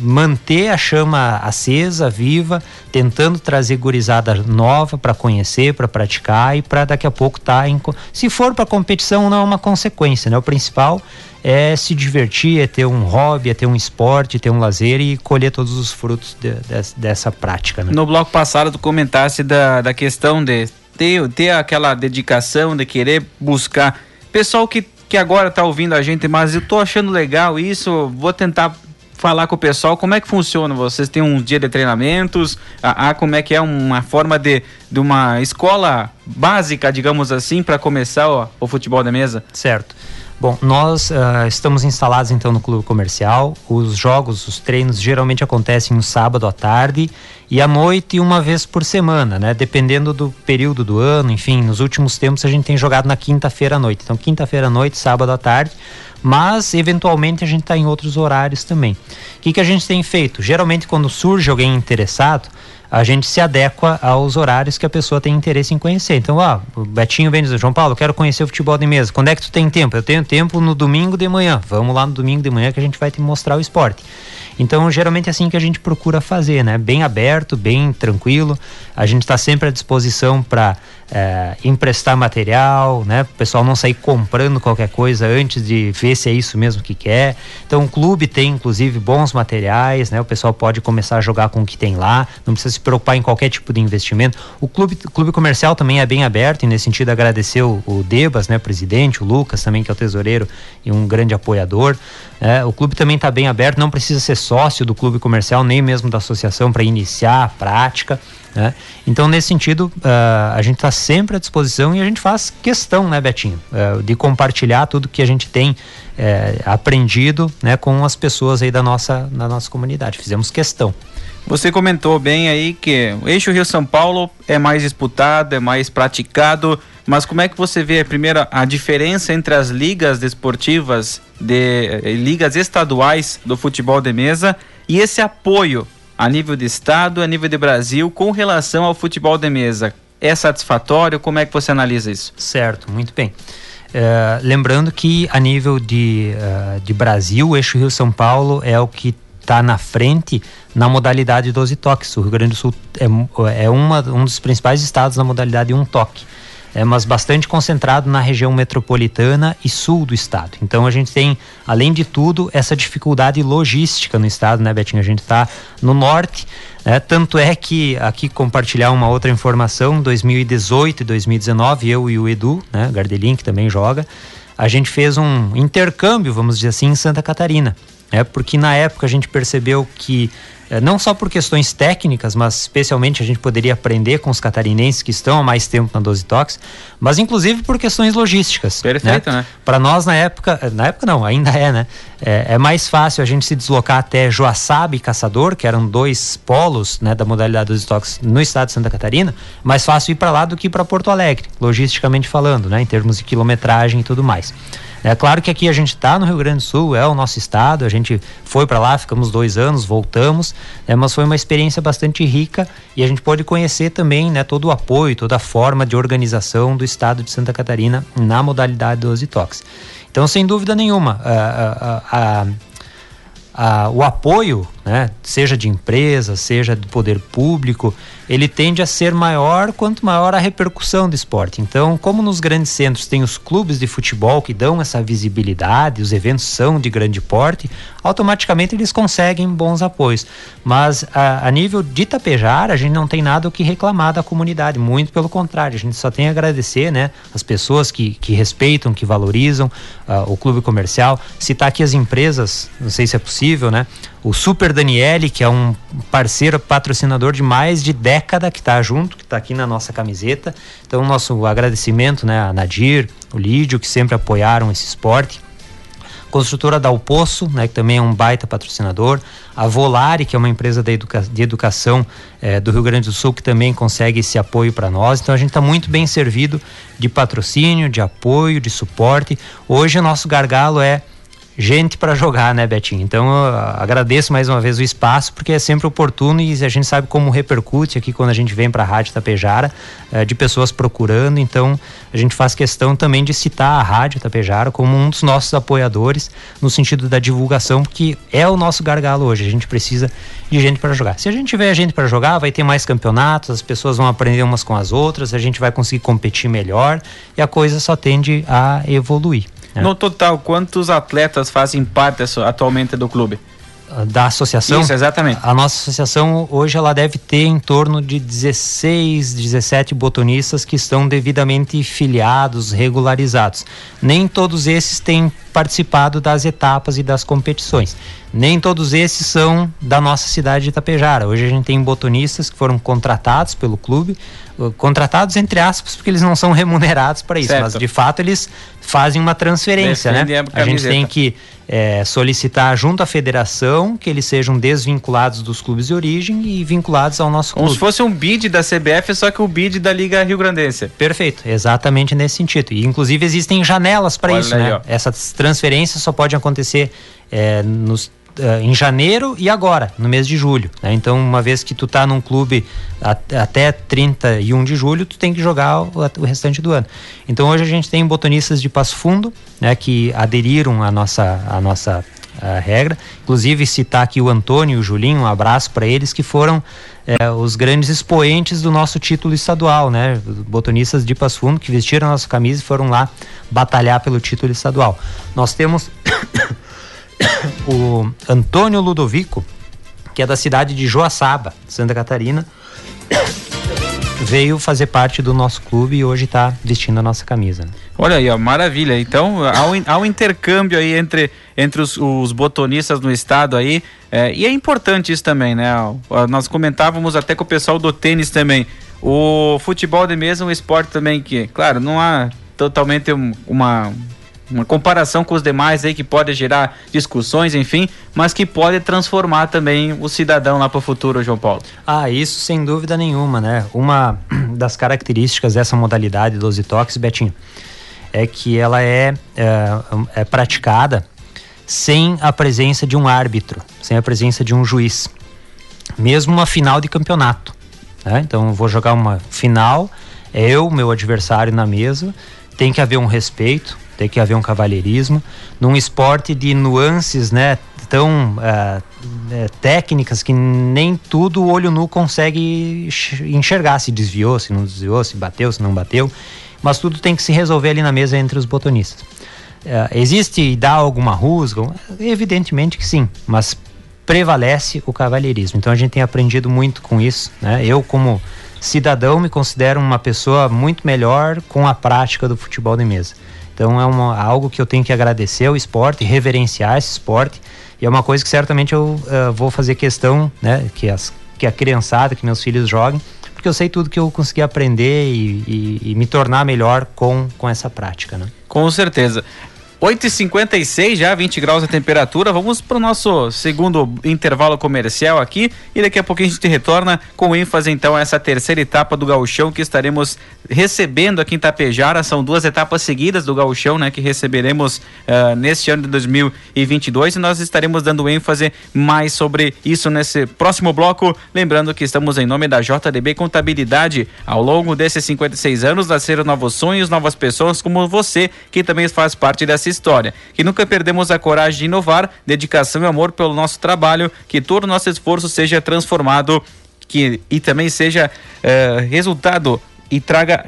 manter a chama acesa, viva, tentando trazer gurizada nova para conhecer, para praticar e para daqui a pouco estar tá em. Se for para competição, não é uma consequência, né? O principal é se divertir, é ter um hobby, é ter um esporte, ter um lazer e colher todos os frutos de- des- dessa prática, né? No bloco passado tu comentasse da, da questão de ter, ter aquela dedicação de querer buscar. Pessoal que, que agora tá ouvindo a gente, mas eu tô achando legal isso, vou tentar falar com o pessoal como é que funciona. Vocês têm um dia de treinamentos, a, a- como é que é uma forma de, de uma escola básica, digamos assim, para começar o, o futebol da mesa? Certo. Bom, nós ah, estamos instalados então no clube comercial. Os jogos, os treinos geralmente acontecem no sábado à tarde e à noite uma vez por semana, né? Dependendo do período do ano, enfim, nos últimos tempos a gente tem jogado na quinta-feira à noite. Então, quinta-feira à noite, sábado à tarde, mas eventualmente a gente está em outros horários também. O que, que a gente tem feito? Geralmente, quando surge alguém interessado, a gente se adequa aos horários que a pessoa tem interesse em conhecer. Então, ó, o Betinho vem dizer, João Paulo, quero conhecer o futebol de mesa. Quando é que tu tem tempo? Eu tenho tempo no domingo de manhã. Vamos lá no domingo de manhã que a gente vai te mostrar o esporte. Então, geralmente é assim que a gente procura fazer, né? Bem aberto, bem tranquilo. A gente está sempre à disposição para é, emprestar material, né? O pessoal não sair comprando qualquer coisa antes de ver se é isso mesmo que quer. Então o clube tem inclusive bons materiais, né? O pessoal pode começar a jogar com o que tem lá, não precisa se preocupar em qualquer tipo de investimento. O clube, clube comercial também é bem aberto e nesse sentido agradecer o, o Debas, né? Presidente, o Lucas também que é o tesoureiro e um grande apoiador. É, o clube também está bem aberto, não precisa ser sócio do clube comercial nem mesmo da associação para iniciar a prática. Né? Então, nesse sentido, uh, a gente está sempre à disposição e a gente faz questão, né, Betinho, uh, de compartilhar tudo que a gente tem uh, aprendido né, com as pessoas aí da nossa, da nossa comunidade. Fizemos questão. Você comentou bem aí que o eixo Rio-São Paulo é mais disputado, é mais praticado, mas como é que você vê, primeiro, a diferença entre as ligas desportivas, de, eh, ligas estaduais do futebol de mesa e esse apoio a nível de Estado, a nível de Brasil, com relação ao futebol de mesa? É satisfatório? Como é que você analisa isso? Certo, muito bem. Uh, lembrando que a nível de, uh, de Brasil, o eixo Rio-São Paulo é o que está na frente na modalidade 12 toques. O Rio Grande do Sul é, é uma, um dos principais estados na modalidade um toque é, mas bastante concentrado na região metropolitana e sul do estado. Então a gente tem, além de tudo, essa dificuldade logística no estado, né, Betinho? A gente está no norte, né? tanto é que aqui compartilhar uma outra informação, 2018 e 2019, eu e o Edu, né, Gardelin, que também joga, a gente fez um intercâmbio, vamos dizer assim, em Santa Catarina. É porque na época a gente percebeu que não só por questões técnicas, mas especialmente a gente poderia aprender com os catarinenses que estão há mais tempo na 12 Toques, mas inclusive por questões logísticas. Perfeito, né? né? Para nós na época, na época não, ainda é, né? É, é, mais fácil a gente se deslocar até Joaçaba e Caçador, que eram dois polos né, da modalidade 12 Toques no estado de Santa Catarina, mais fácil ir para lá do que para Porto Alegre, logisticamente falando, né? Em termos de quilometragem e tudo mais. É claro que aqui a gente está no Rio Grande do Sul, é o nosso estado, a gente foi para lá, ficamos dois anos, voltamos, né, mas foi uma experiência bastante rica e a gente pode conhecer também né, todo o apoio, toda a forma de organização do estado de Santa Catarina na modalidade 12 toques. Então, sem dúvida nenhuma, a, a, a, o apoio, né, seja de empresa, seja do poder público, ele tende a ser maior quanto maior a repercussão do esporte. Então, como nos grandes centros tem os clubes de futebol que dão essa visibilidade, os eventos são de grande porte, automaticamente eles conseguem bons apoios. Mas a, a nível de Tapejar, a gente não tem nada o que reclamar da comunidade, muito pelo contrário, a gente só tem a agradecer, né, as pessoas que, que respeitam, que valorizam uh, o clube comercial. Citar aqui as empresas, não sei se é possível, né? o Super Daniele, que é um parceiro patrocinador de mais de década que está junto, que está aqui na nossa camiseta. Então, nosso agradecimento né, a Nadir, o Lídio, que sempre apoiaram esse esporte. Construtora Dal Poço, né, que também é um baita patrocinador. A Volare, que é uma empresa de, educa de educação eh, do Rio Grande do Sul, que também consegue esse apoio para nós. Então a gente está muito bem servido de patrocínio, de apoio, de suporte. Hoje o nosso gargalo é gente para jogar, né, Betinho? Então agradeço mais uma vez o espaço, porque é sempre oportuno e a gente sabe como repercute aqui quando a gente vem para a Rádio Tapejara, eh, de pessoas procurando. Então a gente faz questão também de citar a Rádio Tapejara como um dos nossos apoiadores, no sentido da divulgação, porque é o nosso gargalo hoje. A gente precisa de gente para jogar. Se a gente tiver gente para jogar, vai ter mais campeonatos, as pessoas vão aprender umas com as outras, a gente vai conseguir competir melhor e a coisa só tende a evoluir. É. No total, quantos atletas fazem parte atualmente do clube? Da associação? Isso, exatamente. A nossa associação hoje ela deve ter em torno de 16, 17 botonistas que estão devidamente filiados, regularizados. Nem todos esses têm participado das etapas e das competições. Nem todos esses são da nossa cidade de Itapejara. Hoje a gente tem botonistas que foram contratados pelo clube, uh, contratados entre aspas, porque eles não são remunerados para isso, certo. mas de fato eles fazem uma transferência, né? A, a gente tem que é, solicitar junto à federação que eles sejam desvinculados dos clubes de origem e vinculados ao nosso clube. Como se fosse um bid da CBF, só que o bid da Liga Rio Grandense. Perfeito, exatamente nesse sentido. E inclusive existem janelas para isso, aí, né? Ó. Essas transferências só pode acontecer é, nos Uh, em janeiro e agora, no mês de julho. Né? Então, uma vez que tu tá num clube até 31 de julho, tu tem que jogar o, o, restante do ano. Então, hoje a gente tem botonistas de Passo Fundo, né, que aderiram à nossa, à nossa a regra. Inclusive citar aqui o Antônio e o Julinho, um abraço para eles que foram é, os grandes expoentes do nosso título estadual, né? Botonistas de Passo Fundo que vestiram a nossa camisa e foram lá batalhar pelo título estadual. Nós temos o Antônio Ludovico, que é da cidade de Joaçaba, Santa Catarina veio fazer parte do nosso clube e hoje está vestindo a nossa camisa. Né? Olha aí, ó, maravilha. Então, há um, intercâmbio aí entre, entre os, os botonistas no estado aí, é, e é importante isso também, né? Nós comentávamos até com o pessoal do tênis também. O futebol de mesa é um esporte também que, claro, não há totalmente uma, uma comparação com os demais aí que pode gerar discussões, enfim, mas que pode transformar também o cidadão lá para o futuro, João Paulo. Ah, isso sem dúvida nenhuma, né? Uma das características dessa modalidade dos detox, Betinho, é que ela é, é, é praticada sem a presença de um árbitro, sem a presença de um juiz, mesmo uma final de campeonato. Né? Então, vou jogar uma final, é eu, meu adversário na mesa, tem que haver um respeito, tem que haver um cavalheirismo num esporte de nuances, né? Tão uh, técnicas que nem tudo o olho nu consegue enxergar se desviou, se não desviou, se bateu, se não bateu, mas tudo tem que se resolver ali na mesa entre os botonistas. Uh, existe e dá alguma rusga? Evidentemente que sim, mas prevalece o cavalheirismo. Então a gente tem aprendido muito com isso, né? Eu como cidadão me considero uma pessoa muito melhor com a prática do futebol de mesa. Então é uma, algo que eu tenho que agradecer ao esporte, reverenciar esse esporte. E é uma coisa que certamente eu uh, vou fazer questão, né? Que, as, que a criançada, que meus filhos joguem, porque eu sei tudo que eu consegui aprender e, e, e me tornar melhor com, com essa prática, né? Com certeza. 8h56 já, 20 graus a temperatura. Vamos para o nosso segundo intervalo comercial aqui e daqui a pouquinho a gente retorna com ênfase então a essa terceira etapa do gauchão que estaremos recebendo aqui em Tapejara. São duas etapas seguidas do gauchão, né, que receberemos uh, neste ano de 2022 e nós estaremos dando ênfase mais sobre isso nesse próximo bloco. Lembrando que estamos em nome da JDB Contabilidade. Ao longo desses 56 anos nasceram novos sonhos, novas pessoas como você que também faz parte dessa história. Que nunca perdemos a coragem de inovar, dedicação e amor pelo nosso trabalho, que todo o nosso esforço seja transformado que, e também seja uh, resultado e traga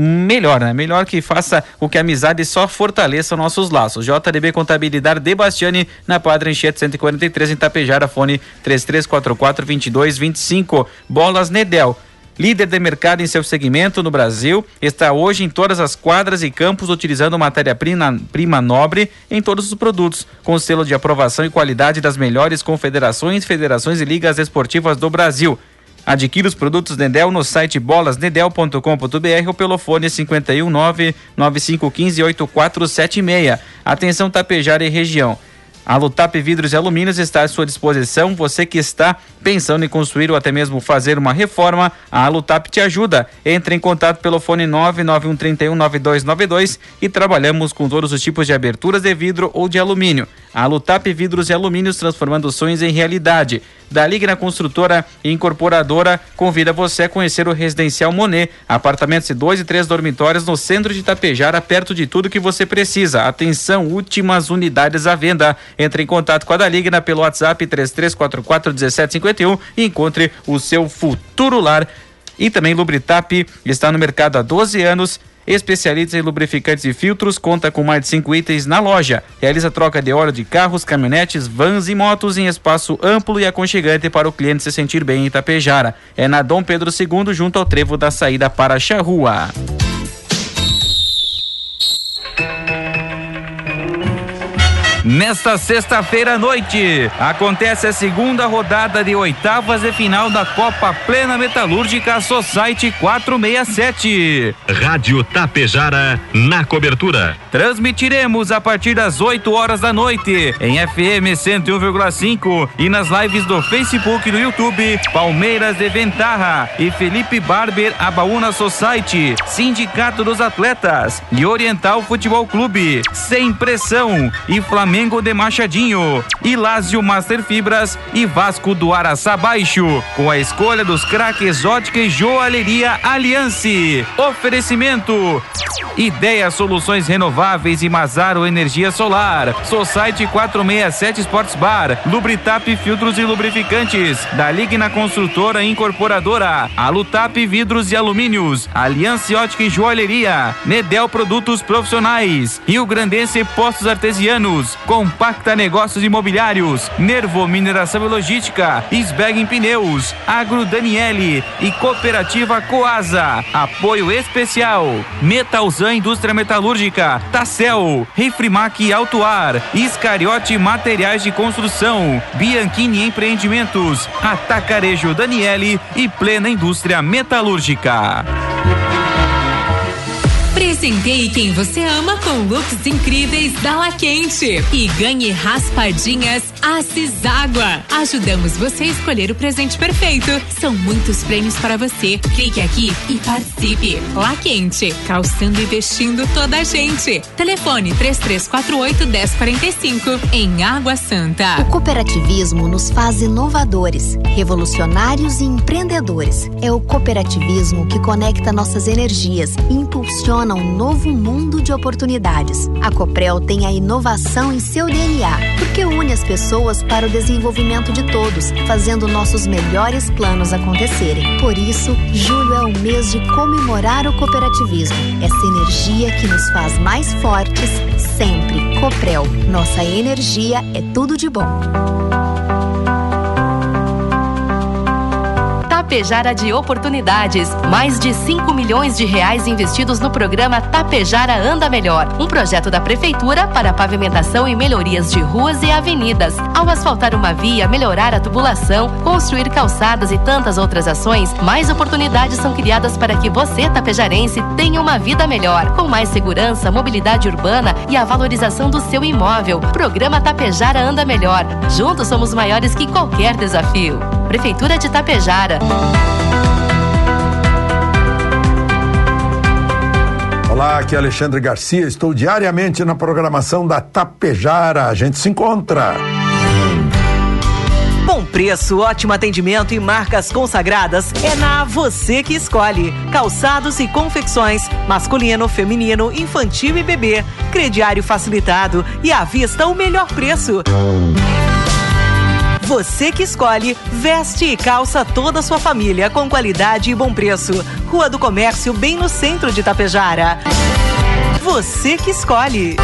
melhor, né? Melhor que faça o que a amizade só fortaleça nossos laços. JDB Contabilidade de Bastiani, na Padre Enchete 143, em Tapejara, fone 3344 2225. Bolas Nedel líder de mercado em seu segmento no Brasil, está hoje em todas as quadras e campos utilizando matéria-prima prima nobre em todos os produtos, com selo de aprovação e qualidade das melhores confederações, federações e ligas esportivas do Brasil. Adquira os produtos Nedel no site bolasnedel.com.br ou pelo fone 519 9515 8476. Atenção Tapejara e região. A Lutap Vidros e Alumínios está à sua disposição. Você que está pensando em construir ou até mesmo fazer uma reforma, a Lutap te ajuda. Entre em contato pelo fone 991319292 e trabalhamos com todos os tipos de aberturas de vidro ou de alumínio. A Lutap Vidros e Alumínios transformando sonhos em realidade. Da Ligna Construtora e Incorporadora convida você a conhecer o Residencial Monet, apartamentos de dois e três dormitórios no centro de Itapejara, perto de tudo que você precisa. Atenção, últimas unidades à venda. Entre em contato com a da Ligna pelo WhatsApp 3344 1751 e encontre o seu futuro lar. E também Lubritap está no mercado há 12 anos especialista em lubrificantes e filtros, conta com mais de cinco itens na loja. Realiza troca de óleo de carros, caminhonetes, vans e motos em espaço amplo e aconchegante para o cliente se sentir bem em Itapejara. É na Dom Pedro II, junto ao trevo da saída para Charrua. Nesta sexta-feira à noite, acontece a segunda rodada de oitavas e final da Copa Plena Metalúrgica Society 467. Rádio Tapejara na cobertura. Transmitiremos a partir das 8 horas da noite em FM 101,5 e nas lives do Facebook e do YouTube Palmeiras de Ventarra e Felipe Barber Abaúna Society, Sindicato dos Atletas e Oriental Futebol Clube, Sem Pressão e Flamengo Flamengo de Machadinho, Ilásio Master Fibras e Vasco do Araçá Baixo, com a escolha dos craques Exótica e Joalheria Aliance. Oferecimento Ideia Soluções Renováveis e Mazaro Energia Solar. Society 467 Sports Bar. Lubritap Filtros e Lubrificantes. Da Ligna Construtora Incorporadora. Alutap Vidros e Alumínios. Aliança Ótica e Joalheria. Nedel Produtos Profissionais. Rio Grandense Postos Artesianos. Compacta Negócios Imobiliários. Nervo Mineração e Logística. Sbeg Pneus. Agro Daniele e Cooperativa Coasa. Apoio especial. Metalzan Indústria Metalúrgica. Tacel. Refrimac Autuar. Iscariote Materiais de Construção. Bianchini Empreendimentos. Atacarejo Daniele e Plena Indústria Metalúrgica. Presenteie quem você ama com looks incríveis da La Quente. E ganhe raspadinhas Assis Água. Ajudamos você a escolher o presente perfeito. São muitos prêmios para você. Clique aqui e participe. La Quente, calçando e vestindo toda a gente. Telefone 3348 1045 em Água Santa. O cooperativismo nos faz inovadores, revolucionários e empreendedores. É o cooperativismo que conecta nossas energias e impulsiona um novo mundo de oportunidades. A Coprel tem a inovação em seu DNA, porque une as pessoas para o desenvolvimento de todos, fazendo nossos melhores planos acontecerem. Por isso, julho é o mês de comemorar o cooperativismo, essa energia que nos faz mais fortes sempre. Coprel, nossa energia é tudo de bom. Tapejara de oportunidades. Mais de 5 milhões de reais investidos no programa Tapejara Anda Melhor, um projeto da prefeitura para pavimentação e melhorias de ruas e avenidas. Ao asfaltar uma via, melhorar a tubulação, construir calçadas e tantas outras ações, mais oportunidades são criadas para que você, tapejarense, tenha uma vida melhor, com mais segurança, mobilidade urbana e a valorização do seu imóvel. Programa Tapejara Anda Melhor. Juntos somos maiores que qualquer desafio. Prefeitura de Tapejara. Olá, aqui é Alexandre Garcia. Estou diariamente na programação da Tapejara. A gente se encontra. Bom preço, ótimo atendimento e marcas consagradas é na Você que Escolhe. Calçados e confecções, masculino, feminino, infantil e bebê. Crediário facilitado e à vista o melhor preço. Você que escolhe, veste e calça toda a sua família com qualidade e bom preço. Rua do Comércio, bem no centro de Tapejara. Você que escolhe.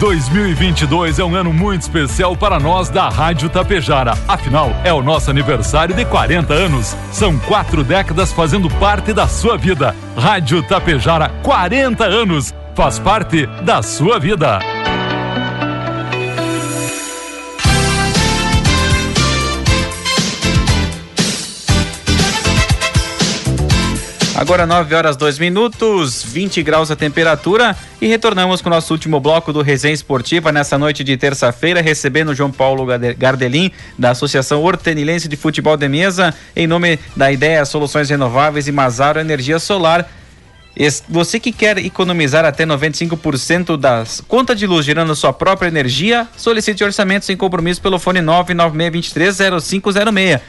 2022 é um ano muito especial para nós da Rádio Tapejara. Afinal, é o nosso aniversário de 40 anos. São quatro décadas fazendo parte da sua vida. Rádio Tapejara, 40 anos. Faz parte da sua vida. Agora 9 horas 2 minutos, 20 graus a temperatura e retornamos com o nosso último bloco do Resenha Esportiva nessa noite de terça-feira, recebendo João Paulo Gardelin, da Associação Hortenilense de Futebol de Mesa, em nome da Ideia Soluções Renováveis e Mazaro Energia Solar. Você que quer economizar até 95% das conta de luz gerando sua própria energia, solicite orçamentos sem compromisso pelo fone 996230506.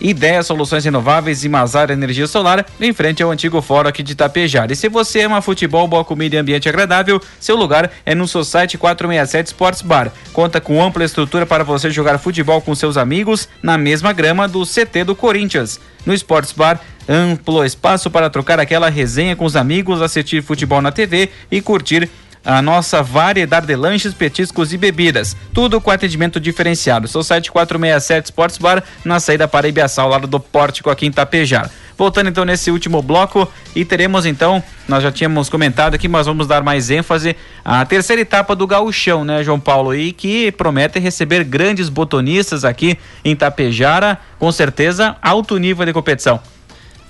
Ideia Soluções Renováveis e Mazar Energia Solar, em frente ao antigo fórum aqui de Itapejara. E se você ama futebol, boa comida e ambiente agradável, seu lugar é no Society 467 Sports Bar. Conta com ampla estrutura para você jogar futebol com seus amigos na mesma grama do CT do Corinthians. No Sports Bar, amplo espaço para trocar aquela resenha com os amigos, assistir futebol na TV e curtir a nossa variedade de lanches, petiscos e bebidas. Tudo com atendimento diferenciado. Society 467 Sports Bar, na saída para Ibiaçá, ao lado do Pórtico aqui em Tapejar. Voltando então nesse último bloco e teremos então, nós já tínhamos comentado aqui, mas vamos dar mais ênfase à terceira etapa do gauchão, né, João Paulo? E que promete receber grandes botonistas aqui em Tapejara, com certeza alto nível de competição.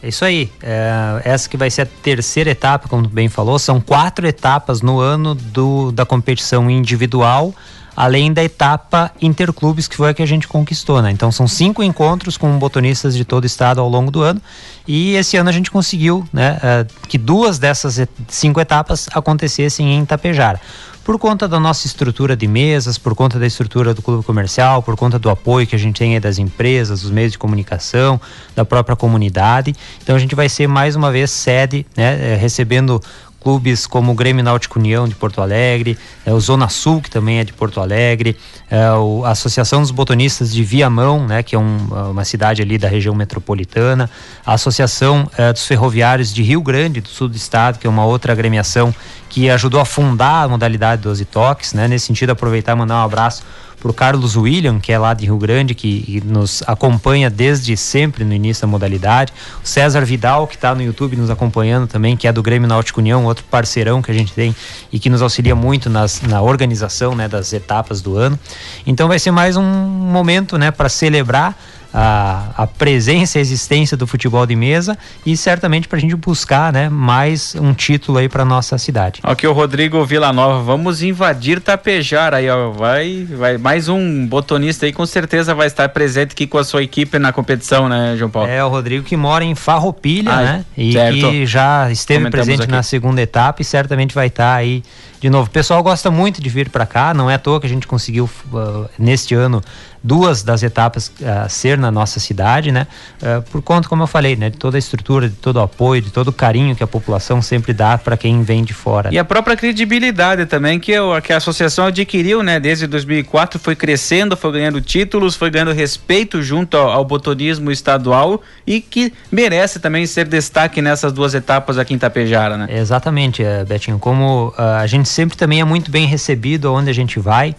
É isso aí. É, essa que vai ser a terceira etapa, como bem falou. São quatro etapas no ano do, da competição individual. além da etapa interclubes, que foi a que a gente conquistou, né? Então são cinco encontros com botonistas de todo o estado ao longo do ano. E esse ano a gente conseguiu né, uh, que duas dessas cinco etapas acontecessem em Itapejara por conta da nossa estrutura de mesas, por conta da estrutura do clube comercial, por conta do apoio que a gente tem das empresas, dos meios de comunicação, da própria comunidade. Então a gente vai ser mais uma vez sede, né, eh, recebendo clubes como o Grêmio Náutico União de Porto Alegre, é, o Zona Sul, que também é de Porto Alegre, é, o, a Associação dos Botonistas de Viamão, né, que é um, uma cidade ali da região metropolitana, a Associação é, dos Ferroviários de Rio Grande, do sul do estado, que é uma outra agremiação que ajudou a fundar a modalidade 12 toques, né, nesse sentido aproveitar e mandar um abraço o Carlos William, que é lá de Rio Grande, que nos acompanha desde sempre no início da modalidade. O César Vidal, que está no YouTube nos acompanhando também, que é do Grêmio Náutico União, outro parceirão que a gente tem e que nos auxilia muito nas, na organização né, das etapas do ano. Então vai ser mais um momento né, para celebrar a, a presença e a existência do futebol de mesa e certamente para a gente buscar né, mais um título aí para nossa cidade. Aqui o Rodrigo Villanova, vamos invadir Tapejar aí, ó, vai, vai mais um botonista aí com certeza vai estar presente aqui com a sua equipe na competição, né, João Paulo? É, o Rodrigo que mora em Farroupilha, ah, né, e certo. que já esteve Comentamos presente aqui. na segunda etapa e certamente vai estar aí de novo. O pessoal gosta muito de vir para cá, não é à toa que a gente conseguiu uh, neste ano duas das etapas a uh, ser na nossa cidade, né? Uh, por conta, como eu falei, né, de toda a estrutura, de todo o apoio, de todo o carinho que a população sempre dá para quem vem de fora. E a própria credibilidade também que, eu, que a associação adquiriu, né? Desde 2004 foi crescendo, foi ganhando títulos, foi ganhando respeito junto ao, ao botonismo estadual e que merece também ser destaque nessas duas etapas aqui em Tapejara, né? Exatamente, uh, Betinho. Como a gente sempre também é muito bem recebido onde a gente vai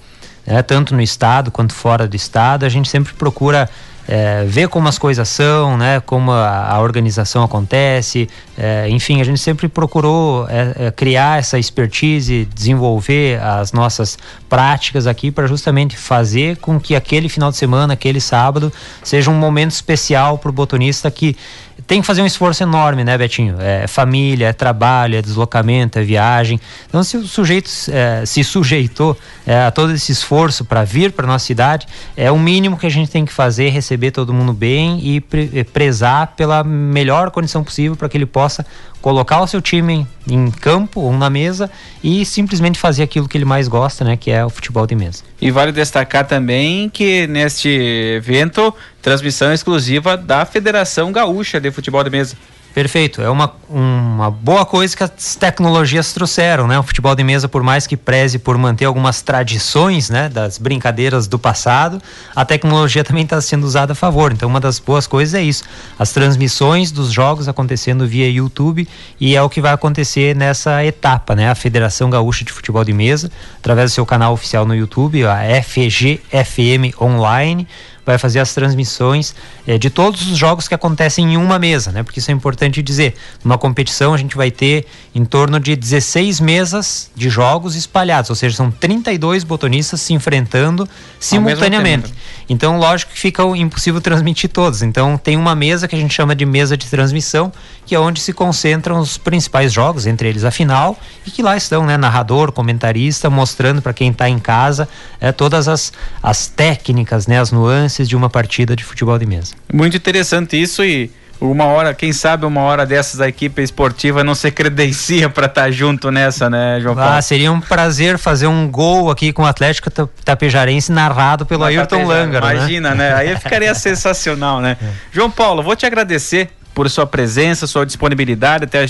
né, tanto no estado quanto fora do estado, a gente sempre procura é, ver como as coisas são, né, como a, a organização acontece, é, enfim, a gente sempre procurou é, é criar essa expertise, desenvolver as nossas práticas aqui para justamente fazer com que aquele final de semana, aquele sábado, seja um momento especial para o botonista que tem que fazer um esforço enorme, né, Betinho? É família, é trabalho, é deslocamento, é viagem. Então, se o sujeito é, se sujeitou é, a todo esse esforço para vir para nossa cidade, é o mínimo que a gente tem que fazer, receber todo mundo bem e pre prezar pela melhor condição possível para que ele possa colocar o seu time em campo ou na mesa e simplesmente fazer aquilo que ele mais gosta, né, que é o futebol de mesa. E vale destacar também que neste evento transmissão exclusiva da Federação Gaúcha de Futebol de Mesa. Perfeito. É uma, uma boa coisa que as tecnologias trouxeram, né? O futebol de mesa, por mais que preze por manter algumas tradições, né? Das brincadeiras do passado, a tecnologia também está sendo usada a favor. Então, uma das boas coisas é isso. As transmissões dos jogos acontecendo via YouTube e é o que vai acontecer nessa etapa, né? A Federação Gaúcha de Futebol de Mesa, através do seu canal oficial no YouTube, a FGFM Online, vai fazer as transmissões é, de todos os jogos que acontecem em uma mesa, né? Porque isso é importante dizer. Numa competição a gente vai ter em torno de 16 mesas de jogos espalhados, ou seja, são 32 botonistas se enfrentando simultaneamente. Então, lógico que fica impossível transmitir todos. Então, tem uma mesa que a gente chama de mesa de transmissão, que é onde se concentram os principais jogos, entre eles a final, e que lá estão, né, narrador, comentarista, mostrando para quem está em casa é, todas as, as técnicas, né, as nuances de uma partida de futebol de mesa. Muito interessante isso e uma hora, quem sabe uma hora dessas a equipe esportiva não se credencia para estar tá junto nessa, né, João Paulo? Ah, seria um prazer fazer um gol aqui com o Atlético Tapejarense narrado pelo Uma Ayrton Langer, né? Imagina, né? né? Aí ficaria sensacional, né? É. João Paulo, vou te agradecer por sua presença, sua disponibilidade, até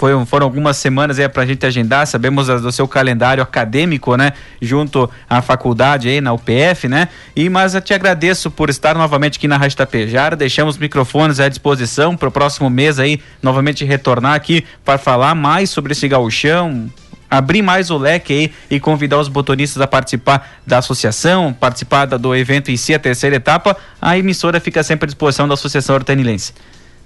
foi, foram algumas semanas aí para a gente agendar, sabemos do seu calendário acadêmico, né? Junto à faculdade aí na UPF, né? E mas eu te agradeço por estar novamente aqui na Rádio Tapejara, deixamos os microfones à disposição para o próximo mês aí novamente retornar aqui para falar mais sobre esse gauchão, abrir mais o leque aí e convidar os botonistas a participar da associação, participar do evento em si, a terceira etapa, a emissora fica sempre à disposição da Associação Hortanilense.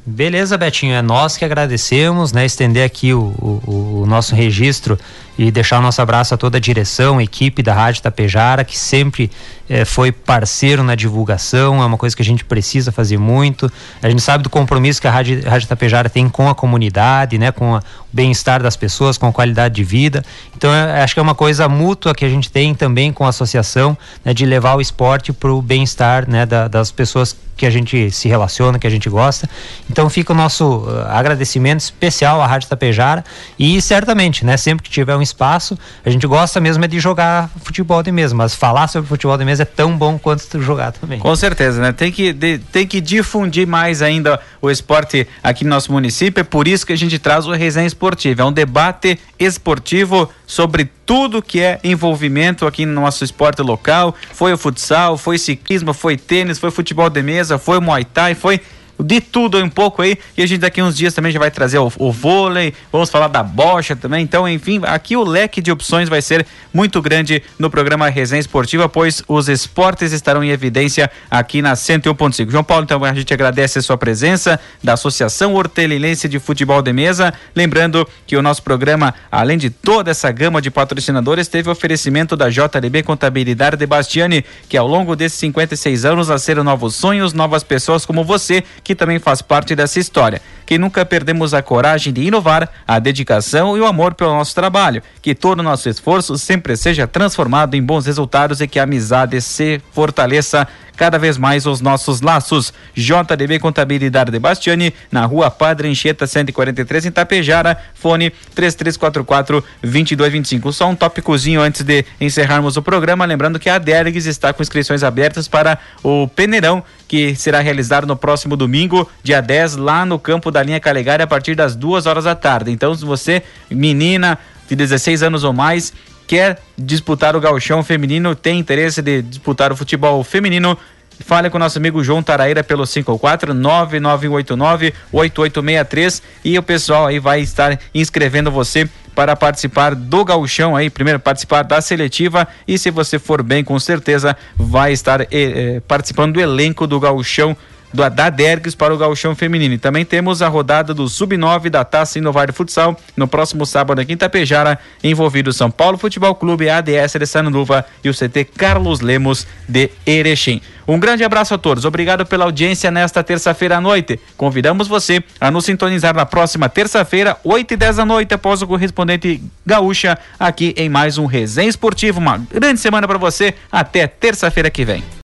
Beleza, Betinho, é nós que agradecemos, né? Estender aqui o, o, o nosso registro e deixar o nosso abraço a toda a direção, equipe da Rádio Tapejara, que sempre eh, foi parceiro na divulgação, é uma coisa que a gente precisa fazer muito. A gente sabe do compromisso que a Rádio, Rádio Tapejara tem com a comunidade, né, com a, o bem-estar das pessoas, com a qualidade de vida. Então, acho que é uma coisa mútua que a gente tem também com a associação, né, de levar o esporte para o bem-estar né, da, das pessoas que a gente se relaciona, que a gente gosta. Então fica o nosso uh, agradecimento especial à Rádio Tapejara e certamente, né, sempre que tiver um espaço, a gente gosta mesmo é de jogar futebol de mesa, mas falar sobre futebol de mesa é tão bom quanto jogar também. Com certeza, né? Tem que, de, tem que difundir mais ainda o esporte aqui no nosso município, é por isso que a gente traz o Resenha Esportivo, é um debate esportivo sobre tudo que é envolvimento aqui no nosso esporte local. Foi o futsal, foi ciclismo, foi tênis, foi futebol de mesa, foi muay thai, foi de tudo um pouco aí. E a gente daqui uns dias também já vai trazer o, o, vôlei, vamos falar da bocha também. Então, enfim, aqui o leque de opções vai ser muito grande no programa Resenha Esportiva, pois os esportes estarão em evidência aqui na 101.5. João Paulo, então a gente agradece a sua presença da Associação Hortelilense de Futebol de Mesa. Lembrando que o nosso programa, além de toda essa gama de patrocinadores, teve oferecimento da JDB Contabilidade de Bastiani, que ao longo desses 56 anos nasceram novos sonhos, novas pessoas como você que também faz parte dessa história. Que nunca perdemos a coragem de inovar, a dedicação e o amor pelo nosso trabalho. Que todo o nosso esforço sempre seja transformado em bons resultados e que a amizade se fortaleça cada vez mais os nossos laços. JDB Contabilidade de Bastiani, na rua Padre Anchieta 143, em Tapejara, fone 3344 2225. Só um tópicozinho antes de encerrarmos o programa, lembrando que a Dergues está com inscrições abertas para o Peneirão, que será realizado no próximo domingo, dia 10, lá no campo da linha Calegari, a partir das duas horas da tarde. Então, se você, menina de 16 anos ou mais, quer disputar o gauchão feminino, tem interesse de disputar o futebol feminino, Fale com nosso amigo João Taraíra pelo 54 9989 8863 e o pessoal aí vai estar inscrevendo você para participar do gauchão aí, primeiro participar da seletiva e se você for bem, com certeza vai estar eh, eh, participando do elenco do gauchão do, da Dergs para o gauchão feminino. E também temos a rodada do Sub-9 da Taça Inovar Futsal no próximo sábado aqui em Itapejara, envolvido São Paulo Futebol Clube, ADS de Sanduva e o CT Carlos Lemos de Erechim. Um grande abraço a todos. Obrigado pela audiência nesta terça-feira à noite. Convidamos você a nos sintonizar na próxima terça-feira, 8 e 10 da noite, após o correspondente Gaúcha, aqui em mais um Resenha Esportivo. Uma grande semana para você. Até terça-feira que vem.